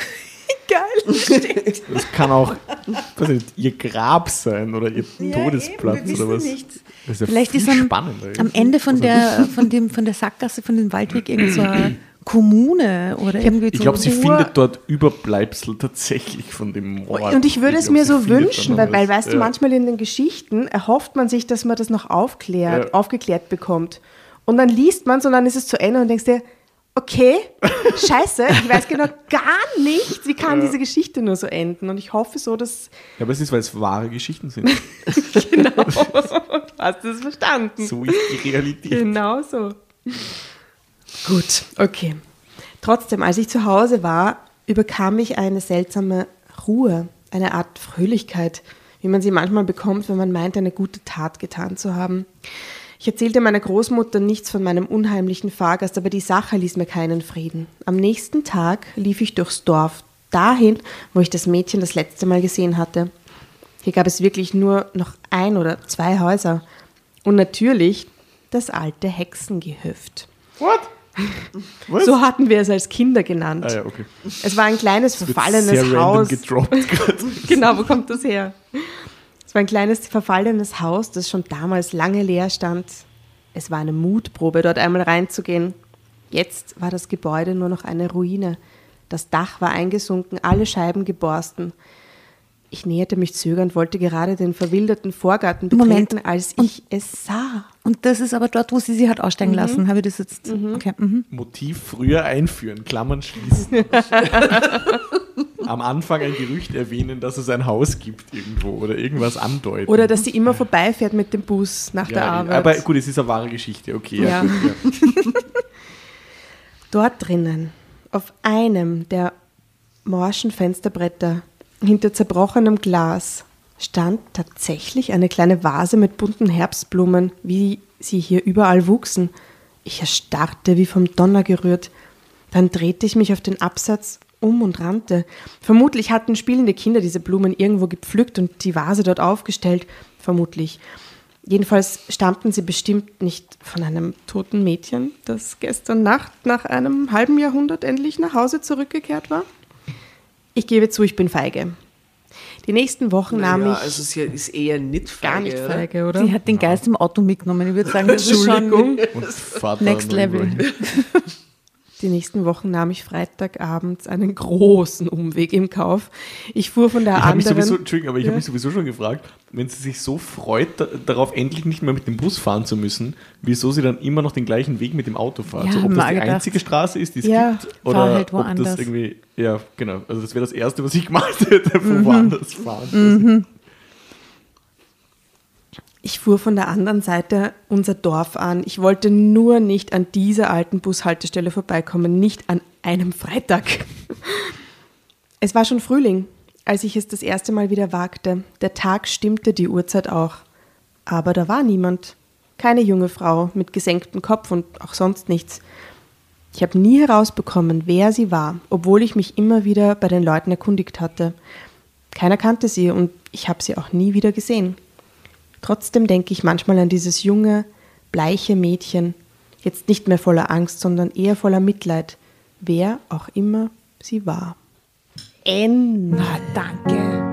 Das kann auch weiß nicht, ihr Grab sein oder ihr Todesplatz eben, oder was. nicht. Das ist ja Vielleicht viel ist am, spannender. am Ende von der, von, dem, von der Sackgasse, von dem Waldweg irgend so eine Kommune oder irgendwie Ich glaube, sie findet dort Überbleibsel tatsächlich von dem Mord. Und ich würde es glaub, mir so wünschen, weil, weil weißt du, manchmal in den Geschichten erhofft man sich, dass man das noch aufklärt, Ja. aufgeklärt bekommt. Und dann liest man es und dann ist es zu Ende und denkst dir, okay, scheiße, ich weiß genau gar nicht, wie kann diese Geschichte nur so enden. Und ich hoffe so, dass Ja, aber es ist, weil es wahre Geschichten sind. genau, du hast es verstanden. so ist die Realität. Genau so. Gut, okay. Trotzdem, als ich zu Hause war, überkam mich eine seltsame Ruhe, eine Art Fröhlichkeit, wie man sie manchmal bekommt, wenn man meint, eine gute Tat getan zu haben. Ich erzählte meiner Großmutter nichts von meinem unheimlichen Fahrgast, aber die Sache ließ mir keinen Frieden. Am nächsten Tag lief ich durchs Dorf, dahin, wo ich das Mädchen das letzte Mal gesehen hatte. Hier gab es wirklich nur noch ein oder zwei Häuser. Und natürlich das alte Hexengehöft. What? Was? So hatten wir es als Kinder genannt. ah ja, okay. Es war ein kleines Wird verfallenes sehr random Haus. gedroppt gerade. genau, wo kommt das her? Es war ein kleines verfallenes Haus, das schon damals lange leer stand. Es war eine Mutprobe, dort einmal reinzugehen. Jetzt war das Gebäude nur noch eine Ruine. Das Dach war eingesunken, alle Scheiben geborsten. Ich näherte mich zögernd, wollte gerade den verwilderten Vorgarten Moment. betreten, als ich es sah. Und das ist aber dort, wo sie sie hat aussteigen lassen. Habe ich das jetzt? Okay. Mhm. Motiv früher einführen, Klammern schließen. Am Anfang ein Gerücht erwähnen, dass es ein Haus gibt irgendwo oder irgendwas andeuten. Oder dass sie immer vorbeifährt mit dem Bus nach der ja, Arbeit. Aber gut, es ist eine wahre Geschichte, okay. Ja. Ja. Gut, ja. Dort drinnen, auf einem der morschen Fensterbretter, hinter zerbrochenem Glas, stand tatsächlich eine kleine Vase mit bunten Herbstblumen, wie sie hier überall wuchsen. Ich erstarrte wie vom Donner gerührt. Dann drehte ich mich auf den Absatz um und rannte. Vermutlich hatten spielende Kinder diese Blumen irgendwo gepflückt und die Vase dort aufgestellt. Vermutlich. Jedenfalls stammten sie bestimmt nicht von einem toten Mädchen, das gestern Nacht nach einem halben Jahrhundert endlich nach Hause zurückgekehrt war. Ich gebe zu, ich bin feige. Die nächsten Wochen nahm Naja, ich also sie ist eher nicht feige, gar nicht feige, oder? Sie hat den Geist im Auto mitgenommen. Ich würde sagen, das ist schon Next Level. Die nächsten Wochen nahm ich Freitagabends einen großen Umweg im Kauf. Ich fuhr von der Ich habe mich anderen. sowieso, Entschuldigung, aber ich Ja. habe mich sowieso schon gefragt, wenn sie sich so freut, da, darauf endlich nicht mehr mit dem Bus fahren zu müssen, wieso sie dann immer noch den gleichen Weg mit dem Auto fährt. Ja, so, ob das die gedacht. einzige Straße ist, die es Ja, gibt, oder halt ob woanders. das irgendwie, ja, genau. Also das wäre das Erste, was ich gemacht hätte, Mhm. woanders fahren. Ich fuhr von der anderen Seite unser Dorf an. Ich wollte nur nicht an dieser alten Bushaltestelle vorbeikommen, nicht an einem Freitag. Es war schon Frühling, als ich es das erste Mal wieder wagte. Der Tag stimmte, die Uhrzeit auch. Aber da war niemand. Keine junge Frau mit gesenktem Kopf und auch sonst nichts. Ich habe nie herausbekommen, wer sie war, obwohl ich mich immer wieder bei den Leuten erkundigt hatte. Keiner kannte sie und ich habe sie auch nie wieder gesehen. Trotzdem denke ich manchmal an dieses junge, bleiche Mädchen, jetzt nicht mehr voller Angst, sondern eher voller Mitleid, wer auch immer sie war. Ende. Ah, danke.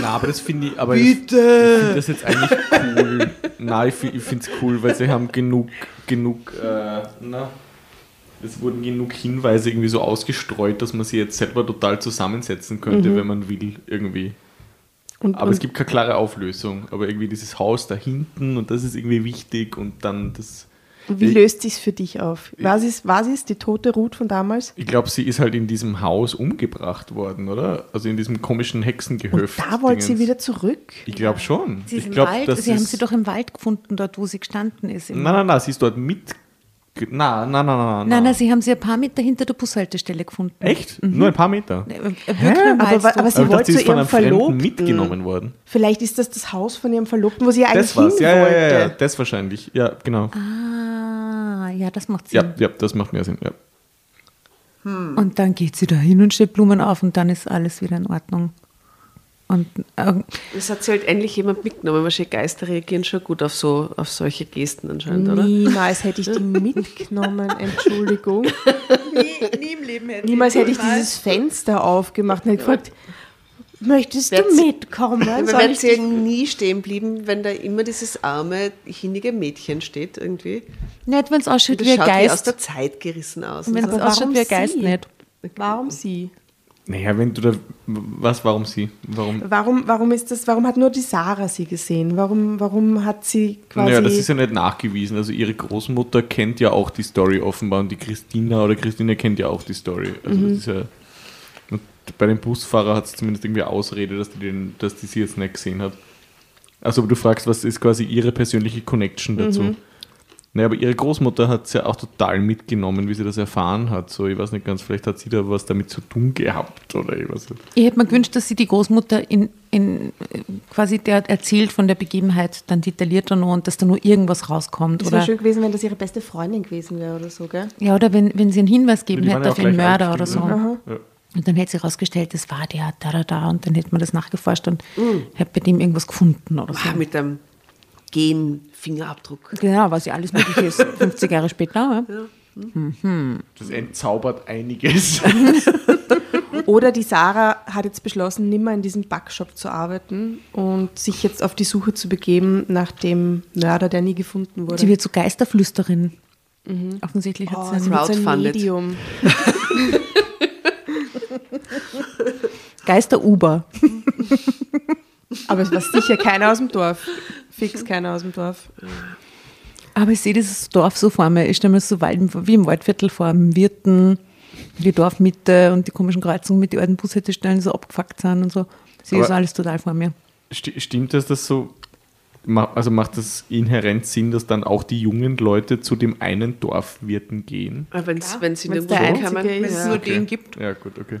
Na, aber das finde ich, aber Das, ich finde das jetzt eigentlich cool. Nein, ich, ich finde es cool, weil sie haben genug, genug, äh, na, es wurden genug Hinweise irgendwie so ausgestreut, dass man sie jetzt selber total zusammensetzen könnte, wenn man will, irgendwie. Und, Aber und es gibt keine klare Auflösung. Aber irgendwie dieses Haus da hinten und das ist irgendwie wichtig und dann das. Wie löst sich's für dich auf? War es, war es die tote Ruth von damals? Ich glaube, sie ist halt in diesem Haus umgebracht worden, oder? Also in diesem komischen Und Hexengehöft. da wollte sie wieder zurück. Ich glaube schon. Sie, ist ich im glaub, Wald, sie haben ist- sie doch im Wald gefunden, dort wo sie gestanden ist. Nein, nein, nein, sie ist dort mit. Nein, nein, nein, nein. nein, nein, sie haben sie ein paar Meter hinter der Bushaltestelle gefunden. Echt? Nur ein paar Meter. Äh, Wirklich im Aber, aber sie wollte sie zu ist von ihrem einem Verlobten. mitgenommen worden. Vielleicht ist das das Haus von ihrem Verlobten, wo sie eigentlich Das war's. hin Ja, ja, wollte. ja, ja, das wahrscheinlich. Ja, genau. Ah, ja, das macht Sinn. Ja, ja, das macht mehr Sinn. Ja. Und dann geht sie da hin und stellt Blumen auf und dann ist alles wieder in Ordnung. Und äh, Das hat sie halt endlich jemand mitgenommen. Wahrscheinlich Geister reagieren schon gut auf, so, auf solche Gesten anscheinend, oder? Niemals hätte ich die mitgenommen, Entschuldigung. nie im Leben hätte Niemals hätte ich dieses Fenster aufgemacht und hätte gefragt, möchtest du Werd sie- mitkommen? Ja, Soll wir ich sie ja dich- nie stehen blieben, wenn da immer dieses arme, hinige Mädchen steht irgendwie. Nicht, wenn es ausschaut wie ein schaut wie aus Geist. der Zeit gerissen aus. Wenn es ausschaut warum wie ein Geist nicht. Warum sie? Naja, wenn du da. Was, warum sie? Warum? Warum, warum ist das, warum hat nur die Sarah sie gesehen? Warum, warum hat sie quasi. Naja, das ist ja nicht nachgewiesen. Also ihre Großmutter kennt ja auch die Story offenbar und die Christina oder Christina kennt ja auch die Story. Also das ist ja. Bei dem Busfahrer hat es zumindest irgendwie Ausrede, dass die, den, dass die sie jetzt nicht gesehen hat. Also du fragst, was ist quasi ihre persönliche Connection dazu? Mhm. Naja, aber ihre Großmutter hat es ja auch total mitgenommen, wie sie das erfahren hat. So, ich weiß nicht ganz, vielleicht hat sie da was damit zu tun gehabt oder ich weiß nicht. Ich hätte mir gewünscht, dass sie die Großmutter in, in äh, quasi der erzählt von der Begebenheit dann detaillierter noch und dass da nur irgendwas rauskommt. Es wäre schön gewesen, wenn das ihre beste Freundin gewesen wäre oder so, gell? ja, oder wenn, wenn sie einen Hinweis geben Die waren hätte ja auf gleich Mörder oder so. Brüder. Ja. Und dann hätte sie herausgestellt, das war der, da, da, da. Und dann hätte man das nachgeforscht und hätte bei dem irgendwas gefunden oder so. Ah, mit einem Gen-Fingerabdruck. Genau, was ja alles möglich ist. 50 Jahre später. Ja. Das entzaubert einiges. Oder die Sarah hat jetzt beschlossen, nimmer in diesem Backshop zu arbeiten und sich jetzt auf die Suche zu begeben nach dem Mörder, der nie gefunden wurde. Sie wird so Geisterflüsterin. Offensichtlich hat oh, sie sie einen wird so ein Crowdfunded. Medium. Geister-Uber. Aber es war sicher keiner aus dem Dorf. Fix keiner aus dem Dorf. Aber ich sehe dieses Dorf so vor mir. Ich stelle mir das so weit, wie im Waldviertel vor, am Wirten, die Dorfmitte und die komischen Kreuzungen mit den alten Bushaltestellen die so abgefuckt sind und so. Ich sehe Aber- das alles total vor mir. Sti- Stimmt es, dass so, ma- also macht das inhärent Sinn, dass dann auch die jungen Leute zu dem einen Dorfwirten gehen? Wenn sie wenn's nirgendwo der ist. Wenn es nur den gibt. Ja, gut, okay.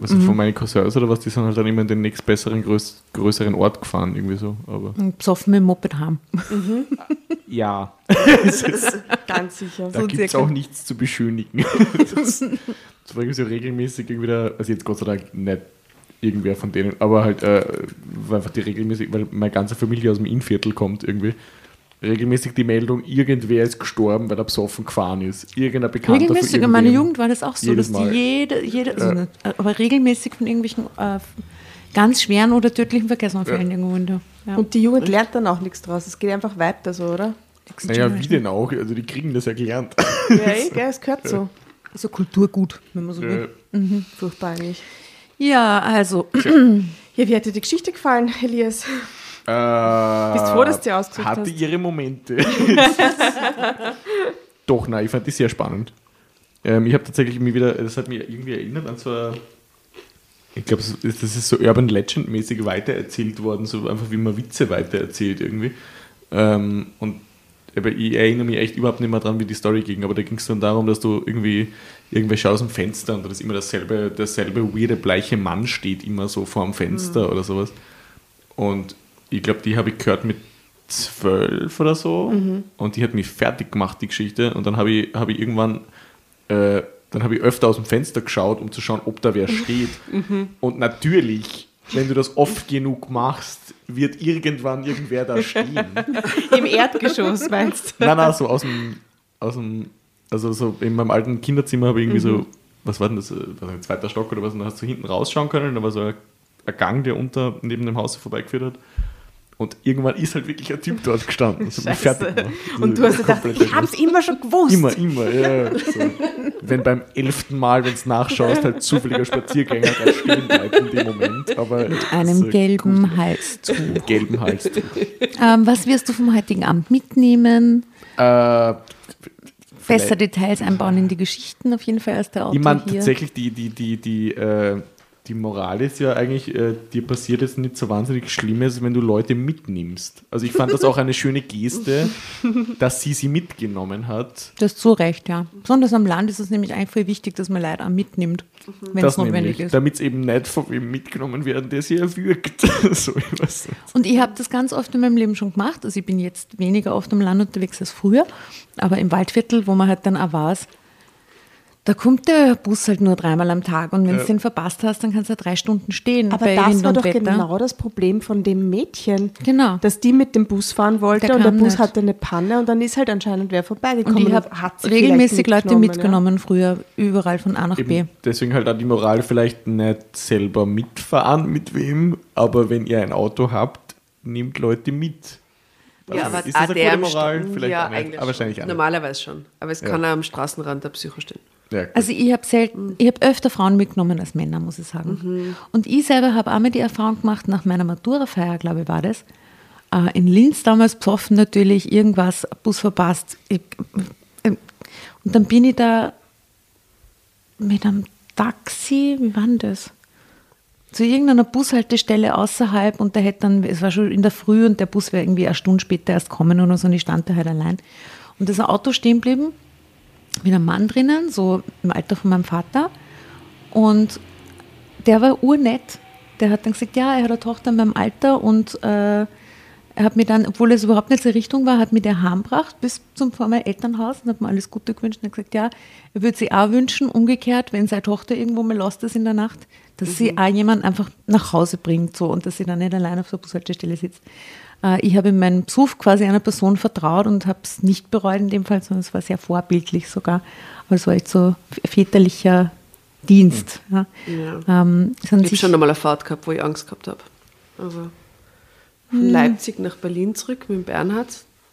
Also von meinen Cousins oder was, die sind halt dann immer in den nächstbesseren, größ größeren Ort gefahren, irgendwie so. Aber Und besoffen mit dem Moped haben. ja, Ganz sicher. da So gibt es auch nichts zu beschönigen. das, das war irgendwie so regelmäßig irgendwie da, also jetzt Gott sei Dank nicht irgendwer von denen, aber halt äh, war einfach die regelmäßig, weil meine ganze Familie aus dem Innviertel kommt irgendwie. Regelmäßig die Meldung, irgendwer ist gestorben, weil er besoffen gefahren ist. Irgendein Bekannter Regelmäßig, in meiner. Jugend war das auch so, Jedes dass Mal. die jede, jede also Ja. nicht, aber regelmäßig von irgendwelchen äh, ganz schweren oder tödlichen Verkehrsunfällen irgendwo in der. Ja. Und die Jugend lernt dann auch nichts draus. Es geht einfach weiter so, oder? Naja, wie denn auch? Also die kriegen das ja gelernt. Ja, eh, gell, es gehört so. so Kulturgut, wenn man so will. Äh, Furchtbar eigentlich. Ja, also Ja, wie hat dir die Geschichte gefallen, Elias? Äh, Bist froh, dass du ausgesucht Hatte hast? ihre Momente. Doch, nein, ich fand die sehr spannend. Ähm, ich habe tatsächlich mir wieder, das hat mich irgendwie erinnert an so eine, ich glaube, das ist so Urban Legend-mäßig weitererzählt worden, so einfach wie man Witze weitererzählt irgendwie. Ähm, und aber ich erinnere mich echt überhaupt nicht mehr dran, wie die Story ging, aber da ging es dann darum, dass du irgendwie irgendwer schaut aus dem Fenster und da ist immer dasselbe, derselbe weirde bleiche Mann steht immer so vor dem Fenster oder sowas. Und ich glaube, die habe ich gehört mit zwölf oder so. Und die hat mich fertig gemacht, die Geschichte. Und dann habe ich, habe ich irgendwann, äh, dann habe ich öfter aus dem Fenster geschaut, um zu schauen, ob da wer steht. Und natürlich, wenn du das oft genug machst, wird irgendwann irgendwer da stehen. Im Erdgeschoss, meinst du? Nein, nein, so aus dem, aus dem, also so in meinem alten Kinderzimmer habe ich irgendwie so, was war denn das, äh, was, ein zweiter Stock oder was, und da hast du hinten rausschauen können, da war so ein, ein Gang, der unter, neben dem Haus vorbeigeführt hat. Und irgendwann ist halt wirklich ein Typ dort gestanden. Scheiße. fertig gemacht. Und du hast gedacht, ich hab's immer schon gewusst. Immer, immer, ja. So. Wenn beim elften Mal, wenn du nachschaust, halt zufälliger Spaziergänger da stehen bleibt in dem Moment. Aber einem so gelben Halstuch. Mit gelbem Hals. Ähm, was wirst du vom heutigen Abend mitnehmen? äh, Besser Details einbauen in die Geschichten auf jeden Fall als der Autor Ich meine, tatsächlich, die, die, die, die, äh, die Moral ist ja eigentlich, äh, dir passiert jetzt nicht so wahnsinnig Schlimmes, wenn du Leute mitnimmst. Also ich fand das auch eine schöne Geste, dass sie sie mitgenommen hat. Du hast so recht, ja. Besonders am Land ist es nämlich voll wichtig, dass man Leute auch mitnimmt, wenn es notwendig ist. damit es eben nicht von wem mitgenommen werden, der sie erwürgt. so, ich. Und ich habe das ganz oft in meinem Leben schon gemacht. Also ich bin jetzt weniger oft am Land unterwegs als früher, aber im Waldviertel, wo man halt dann auch weiß, da kommt der Bus halt nur dreimal am Tag und wenn du Ja. den verpasst hast, dann kannst du drei Stunden stehen Aber bei das Wind war doch Wetter. genau das Problem von dem Mädchen. Genau. Dass die mit dem Bus fahren wollte Der und der Bus nicht. hatte eine Panne und dann ist halt anscheinend wer vorbeigekommen. Und ich habe regelmäßig Leute mitgenommen früher, überall von A nach B. Eben, deswegen halt auch die Moral vielleicht nicht selber mitfahren mit wem, aber wenn ihr ein Auto habt, nehmt Leute mit. Ja, aber ist das eine der gute Moral? Vielleicht ja, auch nicht, eigentlich aber wahrscheinlich schon. auch nicht. Normalerweise schon. Aber es Ja. kann auch am Straßenrand der Psycho stehen. Ja. Also ich habe selten, ich habe öfter Frauen mitgenommen als Männer, muss ich sagen. Und ich selber habe auch mal die Erfahrung gemacht, nach meiner Maturafeier, glaube ich, war das, äh, in Linz damals besoffen natürlich, irgendwas, Bus verpasst. Ich, äh, und dann bin ich da mit einem Taxi, wie war denn das? zu irgendeiner Bushaltestelle außerhalb und der hätte dann, es war schon in der Früh und der Bus wäre irgendwie eine Stunde später erst kommen oder so und ich stand da halt allein. Und da ist ein Auto stehen geblieben, mit einem Mann drinnen, so im Alter von meinem Vater. Und der war urnett. Der hat dann gesagt, ja, er hat eine Tochter in meinem Alter und äh, er hat mir dann, obwohl es überhaupt nicht zur Richtung war, hat mir der heimgebracht bis zum vor meinem Elternhaus und hat mir alles Gute gewünscht und hat gesagt, ja, er würde sich auch wünschen, umgekehrt, wenn seine Tochter irgendwo mal lost ist in der Nacht, dass sie auch jemand einfach nach Hause bringt so und dass sie dann nicht allein auf der Bushaltestelle sitzt. Äh, ich habe in meinem Besuch quasi einer Person vertraut und habe es nicht bereut in dem Fall, sondern es war sehr vorbildlich sogar. Aber es war echt so väterlicher Dienst. Ja. Ja. Ähm, es Ich habe schon einmal eine Fahrt gehabt, wo ich Angst gehabt habe. Also von Leipzig nach Berlin zurück mit Bernhard.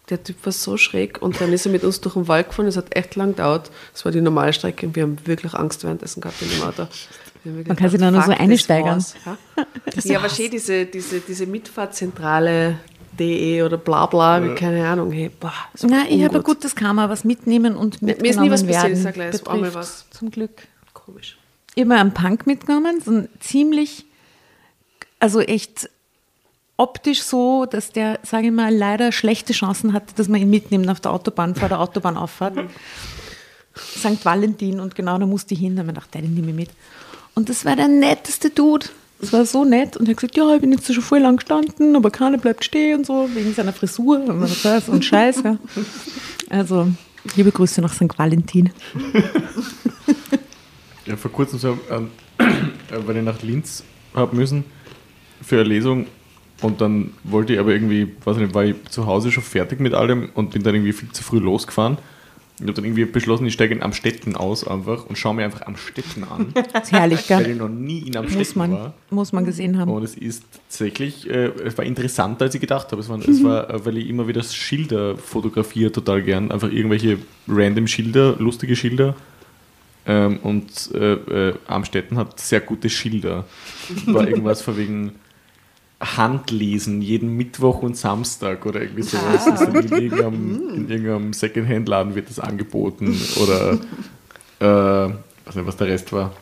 Der Typ war so schräg und dann ist er mit uns durch den Wald gefahren. Es hat echt lang gedauert. Das war die normale Strecke und wir haben wirklich Angst währenddessen gehabt in dem Auto. Wirklich Man kann sich gedacht, da nur so das einsteigern. Ja, ja aber schön, diese, diese, diese Mitfahrzentrale.de oder bla bla, keine Ahnung. Hey, boah, so Nein, ich habe ein ungut. gutes Karma, was mitnehmen und Mir- mitgenommen mir ist nie was passiert, werden. ich sag gleich, einmal was. Zum Glück. Komisch. Ich habe mir einen Punk mitgenommen, so ein ziemlich, also echt optisch so, dass der, sage ich mal, leider schlechte Chancen hatte, dass man ihn mitnimmt auf der Autobahn, vor der Autobahnauffahrt. St. Valentin und genau da musste ich hin. Da habe ich gedacht, den nehme ich mit. Und das war der netteste Dude. Das war so nett. Und er hat gesagt, ja, ich bin jetzt schon voll lang gestanden, aber keiner bleibt stehen und so, wegen seiner Frisur und so und Scheiß. Also, liebe Grüße nach St. Valentin. Ja, vor kurzem so, ähm, äh, weil ich nach Linz habe müssen für eine Lesung und dann wollte ich aber irgendwie, weiß ich nicht, war ich zu Hause schon fertig mit allem und bin dann irgendwie viel zu früh losgefahren. Ich habe dann irgendwie beschlossen, ich steige in Amstetten aus einfach und schaue mir einfach Amstetten an, Das ist herrlich, weil gell? ich noch nie in Muss Amstetten man, war. muss man gesehen haben. Und es ist tatsächlich, äh, es war interessanter, als ich gedacht habe. Es war, es war äh, weil ich immer wieder Schilder fotografiere, total gern. Einfach irgendwelche random Schilder, lustige Schilder. Ähm, und äh, äh, Amstetten hat sehr gute Schilder. War irgendwas von wegen Handlesen jeden Mittwoch und Samstag oder irgendwie sowas. Das in, irgendeinem, in irgendeinem Secondhand-Laden wird das angeboten. Oder äh, weiß nicht, was der Rest war.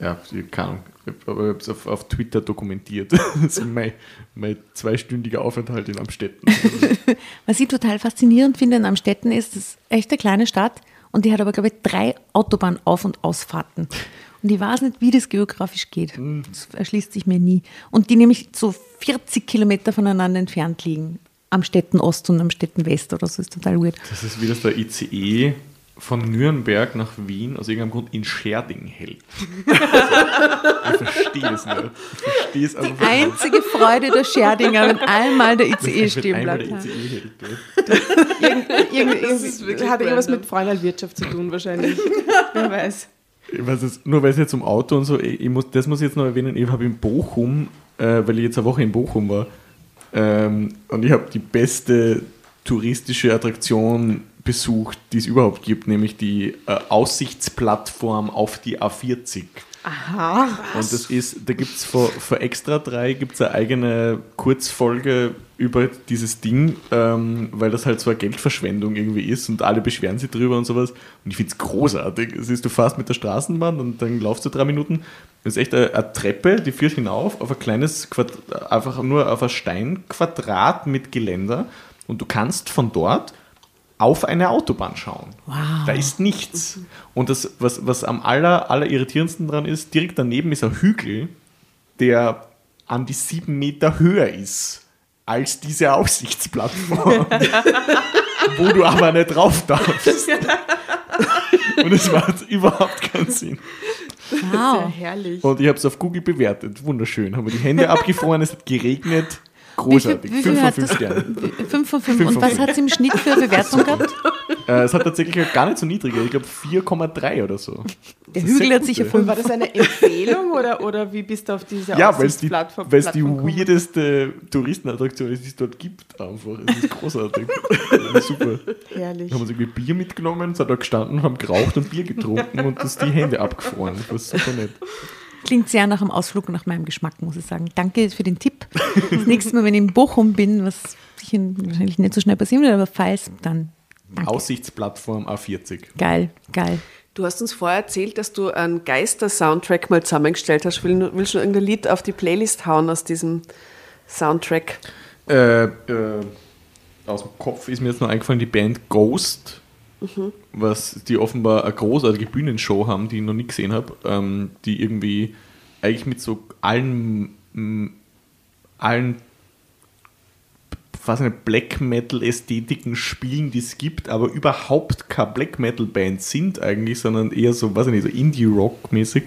Ja, keine Ahnung. Aber ich habe es auf, auf Twitter dokumentiert. Das ist mein, mein zweistündiger Aufenthalt in Amstetten. Was ich total faszinierend finde in Amstetten ist, das ist echt eine kleine Stadt und die hat aber, glaube ich, drei Autobahnauf- und Ausfahrten. Und ich weiß nicht, wie das geografisch geht. Das erschließt sich mir nie. Und die nämlich so 40 Kilometer voneinander entfernt liegen. Am Städten Ost und am Städten West oder so. ist total weird. Das ist wie das der ICE von Nürnberg nach Wien aus irgendeinem Grund in Scherding hält. Also, ich verstehe es nicht. Ich verstehe es einfach nicht. Einzige Freude der Scherdinger, wenn einmal der ICE stehen bleibt. der ICE hält. ja. Irgend, irgend, Das wirklich hat irgendwas mit Freundalwirtschaft zu tun wahrscheinlich. Wer weiß. Weiß es, nur weil es jetzt um Auto und so, ich muss, das muss ich jetzt noch erwähnen, ich habe in Bochum, äh, weil ich jetzt eine Woche in Bochum war, ähm, und ich habe die beste touristische Attraktion besucht, die es überhaupt gibt, nämlich die äh, Aussichtsplattform auf die A40. Aha. Und das ist, da gibt es für, für Extra 3 gibt's eine eigene Kurzfolge über dieses Ding, ähm, weil das halt so eine Geldverschwendung irgendwie ist und alle beschweren sich drüber und sowas. Und ich finde es großartig. Es ist, du fährst mit der Straßenbahn und dann laufst du drei Minuten. Das ist echt eine, eine Treppe, die führt hinauf auf ein kleines, Quadrat, einfach nur auf ein Steinquadrat mit Geländer und du kannst von dort auf eine Autobahn schauen. Wow. Da ist nichts. Und das, was, was am aller, aller irritierendsten dran ist, direkt daneben ist ein Hügel, der an die sieben Meter höher ist als diese Aussichtsplattform, wo du aber nicht drauf darfst. Und es macht überhaupt keinen Sinn. Wow. herrlich. Und ich habe es auf Google bewertet. Wunderschön. Haben wir die Hände abgefroren, es hat geregnet. Großartig. Wie viel- wie viel Fünf von hat fünf das- Sternen. Fünf von fünf. Fünf Und von was hat es im Schnitt für Bewertung gehabt? Äh, es hat tatsächlich gar nicht so niedrige. Ich glaube 4,3 oder so. Der Hügel hat sicher fünf. Und war das eine Empfehlung oder, oder wie bist du auf diese Ja, weil es die, Plattform weirdeste Touristenattraktion ist, die es dort gibt. Einfach. Es ist großartig. Super. Herrlich. Haben uns irgendwie Bier mitgenommen, sind da gestanden, haben geraucht und Bier getrunken und das die Hände abgefroren. Das war super nett. Klingt sehr nach einem Ausflug nach meinem Geschmack, muss ich sagen. Danke für den Tipp. Das nächste Mal, wenn ich in Bochum bin, was wahrscheinlich nicht so schnell passieren wird, aber falls, dann danke. Aussichtsplattform A40. Geil, geil. Du hast uns vorher erzählt, dass du einen Geister-Soundtrack mal zusammengestellt hast. Will, willst du noch irgendein Lied auf die Playlist hauen aus diesem Soundtrack? Äh, äh, aus dem Kopf ist mir jetzt noch eingefallen, die Band Ghost, was die offenbar eine großartige Bühnenshow haben, die ich noch nie gesehen habe, ähm, die irgendwie eigentlich mit so allen, allen was eine Black Metal Ästhetiken spielen, die es gibt, aber überhaupt keine Black Metal Band sind eigentlich, sondern eher so, weiß ich nicht, so Indie Rock mäßig.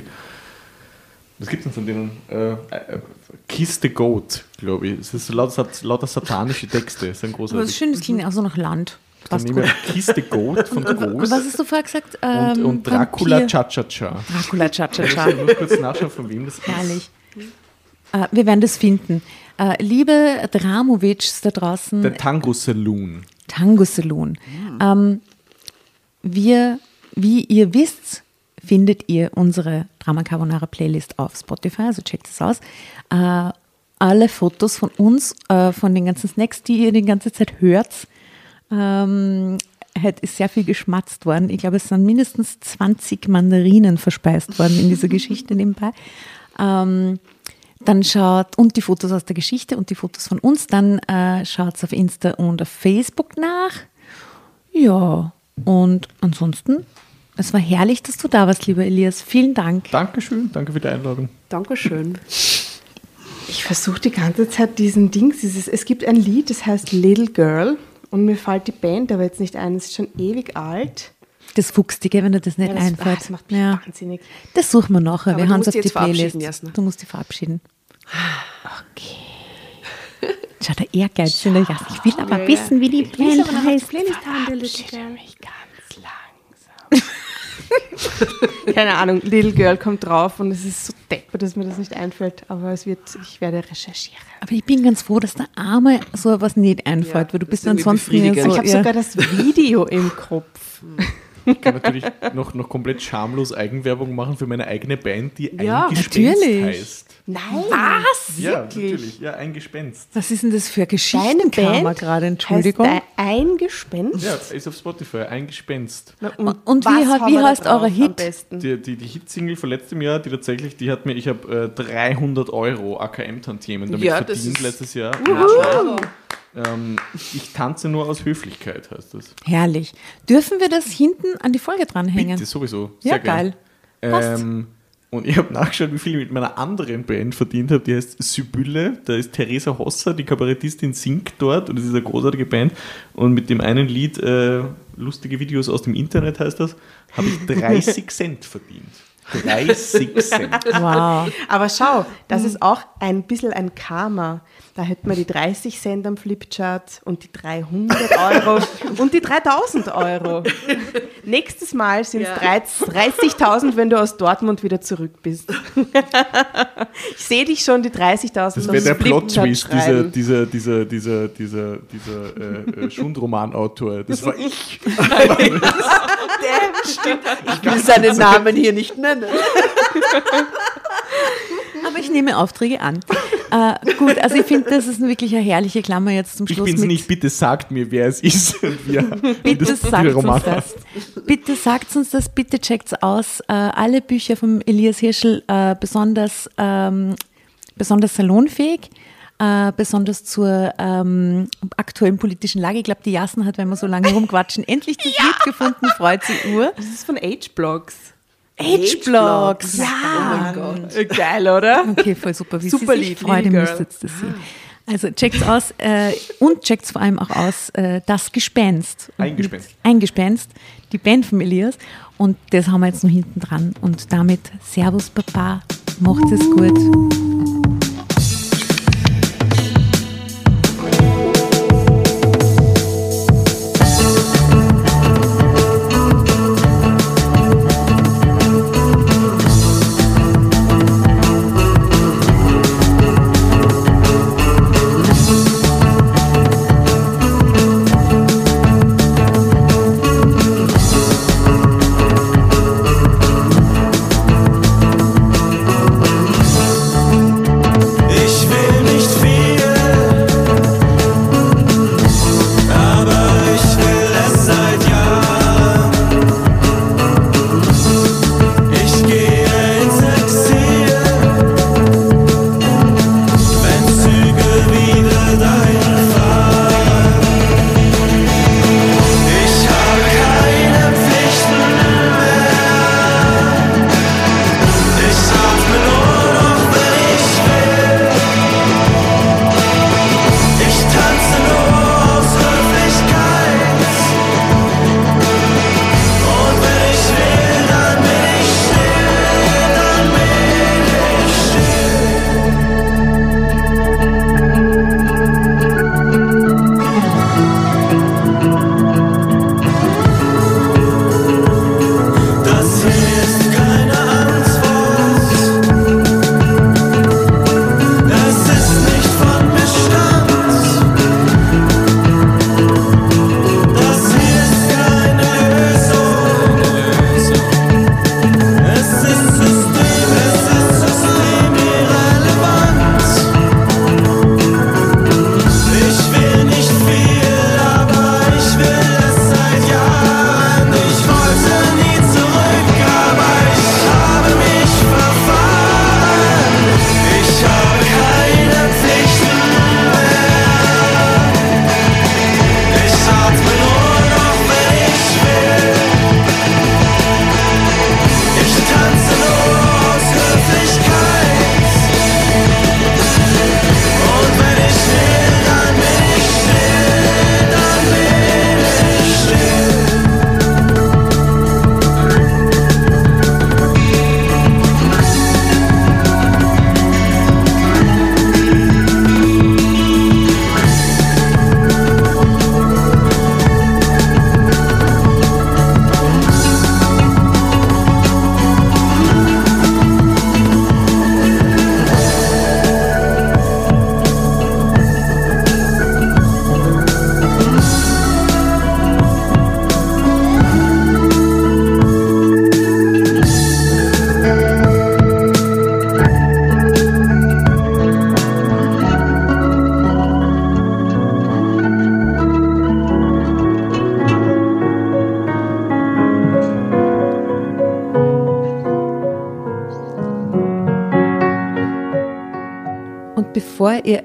Was gibt es denn von denen? Äh, äh, Kiss the Goat, glaube ich. Es ist so lauter, lauter satanische Texte. Das ist ein Aber das ist schön, das klingt auch so nach Land. Dann Passt nehmen gut. wir Kiss the Goat von Und Ghost was hast du vorher gesagt? und, Ähm, und Dracula Vampir- Cha-Cha-Cha. Dracula Cha-Cha-Cha. Ich muss kurz nachschauen, von wem das ist. Herrlich. Äh, wir werden das finden. Äh, liebe Dramovics da draußen, Der Tango Saloon. Tango Saloon. Ähm, wir, wie ihr wisst, findet ihr unsere Drama Carbonara Playlist auf Spotify, also checkt es aus. Äh, alle Fotos von uns, von den ganzen Snacks, die ihr die ganze Zeit hört, ähm, hat, ist sehr viel geschmatzt worden. Ich glaube, es sind mindestens 20 Mandarinen verspeist worden in dieser Geschichte nebenbei. Ähm, dann schaut, und die Fotos aus der Geschichte und die Fotos von uns, dann äh, schaut auf Insta und auf Facebook nach. Ja, und ansonsten, es war herrlich, dass du da warst, lieber Elias. Vielen Dank. Dankeschön, danke für die Einladung. Dankeschön. Ich versuche die ganze Zeit diesen Dings. Dieses, es gibt ein Lied, das heißt Little Girl. Und mir fällt die Band aber jetzt nicht ein. Es ist schon ewig alt. Das Fuchstige, wenn dir das nicht Ja, das, einfällt. ah, das macht mich ja. wahnsinnig. Das suchen wir nachher. Aber wir du haben es auf die Playlist. Jasna. Du musst dich verabschieden. Okay. Schau, der Ehrgeiz in der Jasna. Ich will aber wissen, wie die Band heißt. Playlist haben, der Little Girl. mich ganz langsam. Keine Ahnung, Little Girl kommt drauf und es ist so deppert, dass mir das nicht einfällt. Aber es wird, ich werde recherchieren. Aber ich bin ganz froh, dass der Arme so was nicht einfällt, Ja, weil du bist ansonsten so, ich habe ja. sogar das Video im Kopf. Ich kann natürlich noch, noch komplett schamlos Eigenwerbung machen für meine eigene Band, die Ja, Ein Gespenst natürlich. heißt. Nein. Was? Ja, Wirklich? natürlich. Ja, ein Gespenst. Was ist denn das für Band gerade? Entschuldigung. Heißt ein Gespenst? Ja, ist auf Spotify. Ein Gespenst. Na, Und wie haben wie da heißt am Hit? Die, die, die Hitsingle von letztem Jahr, die tatsächlich, die hat mir, ich habe äh, 300 Euro AKM-Tantiemen damit Ja, verdient letztes Jahr. Bravo. Ähm, ich tanze nur aus Höflichkeit, heißt das. Herrlich. Dürfen wir das hinten an die Folge dranhängen? Bitte, sowieso. Ja, Sehr gern. geil. Passt. Ähm, und ich habe nachgeschaut, wie viel ich mit meiner anderen Band verdient habe. Die heißt Sibylle. Da ist Theresa Hosser, die Kabarettistin, singt dort. Und das ist eine großartige Band. Und mit dem einen Lied, äh, lustige Videos aus dem Internet heißt das, habe ich 30 Cent verdient. 30 Cent. Wow. Aber schau, das Mhm. ist auch ein bisschen ein Karma. Da hätten wir die 30 Cent am Flipchart und die 300 Euro und die 3000 Euro. Nächstes Mal sind es Ja. 30.000, wenn du aus Dortmund wieder zurück bist. Ich sehe dich schon, die 30.000 Das wäre der Plot-Twist, dieser, dieser, dieser, dieser, dieser, dieser äh, äh, Schundromanautor. Das war ich. Ich will seinen Namen hier nicht nennen. Aber ich nehme Aufträge an. Äh, gut, also ich finde, das ist wirklich eine herrliche Klammer jetzt zum Ich Schluss. bin's mit, nicht. Bitte sagt mir, wer es ist. Und wir, Bitte das sagt Roman uns das. Bitte sagt uns das, bitte checkt's aus. Äh, alle Bücher von Elias Hirschel äh, besonders, ähm, besonders salonfähig. Äh, besonders zur ähm, aktuellen politischen Lage. Ich glaube, die Jassen hat, wenn wir so lange rumquatschen, endlich das Lied gefunden, freut sich Uhr. Das ist von H-Blogs. H-Blocks, Oh ja. mein Gott. Geil, oder? Okay, voll super. Wie Super sie sich Lied, freut, ihr Little müsst jetzt das sehen. Also checkt's aus äh, und checkt's vor allem auch aus äh, Das Gespenst. Und Ein Gespenst. mit- Ein Gespenst, die Band von Elias. Und das haben wir jetzt noch hinten dran. Und damit Servus Papa, macht es gut.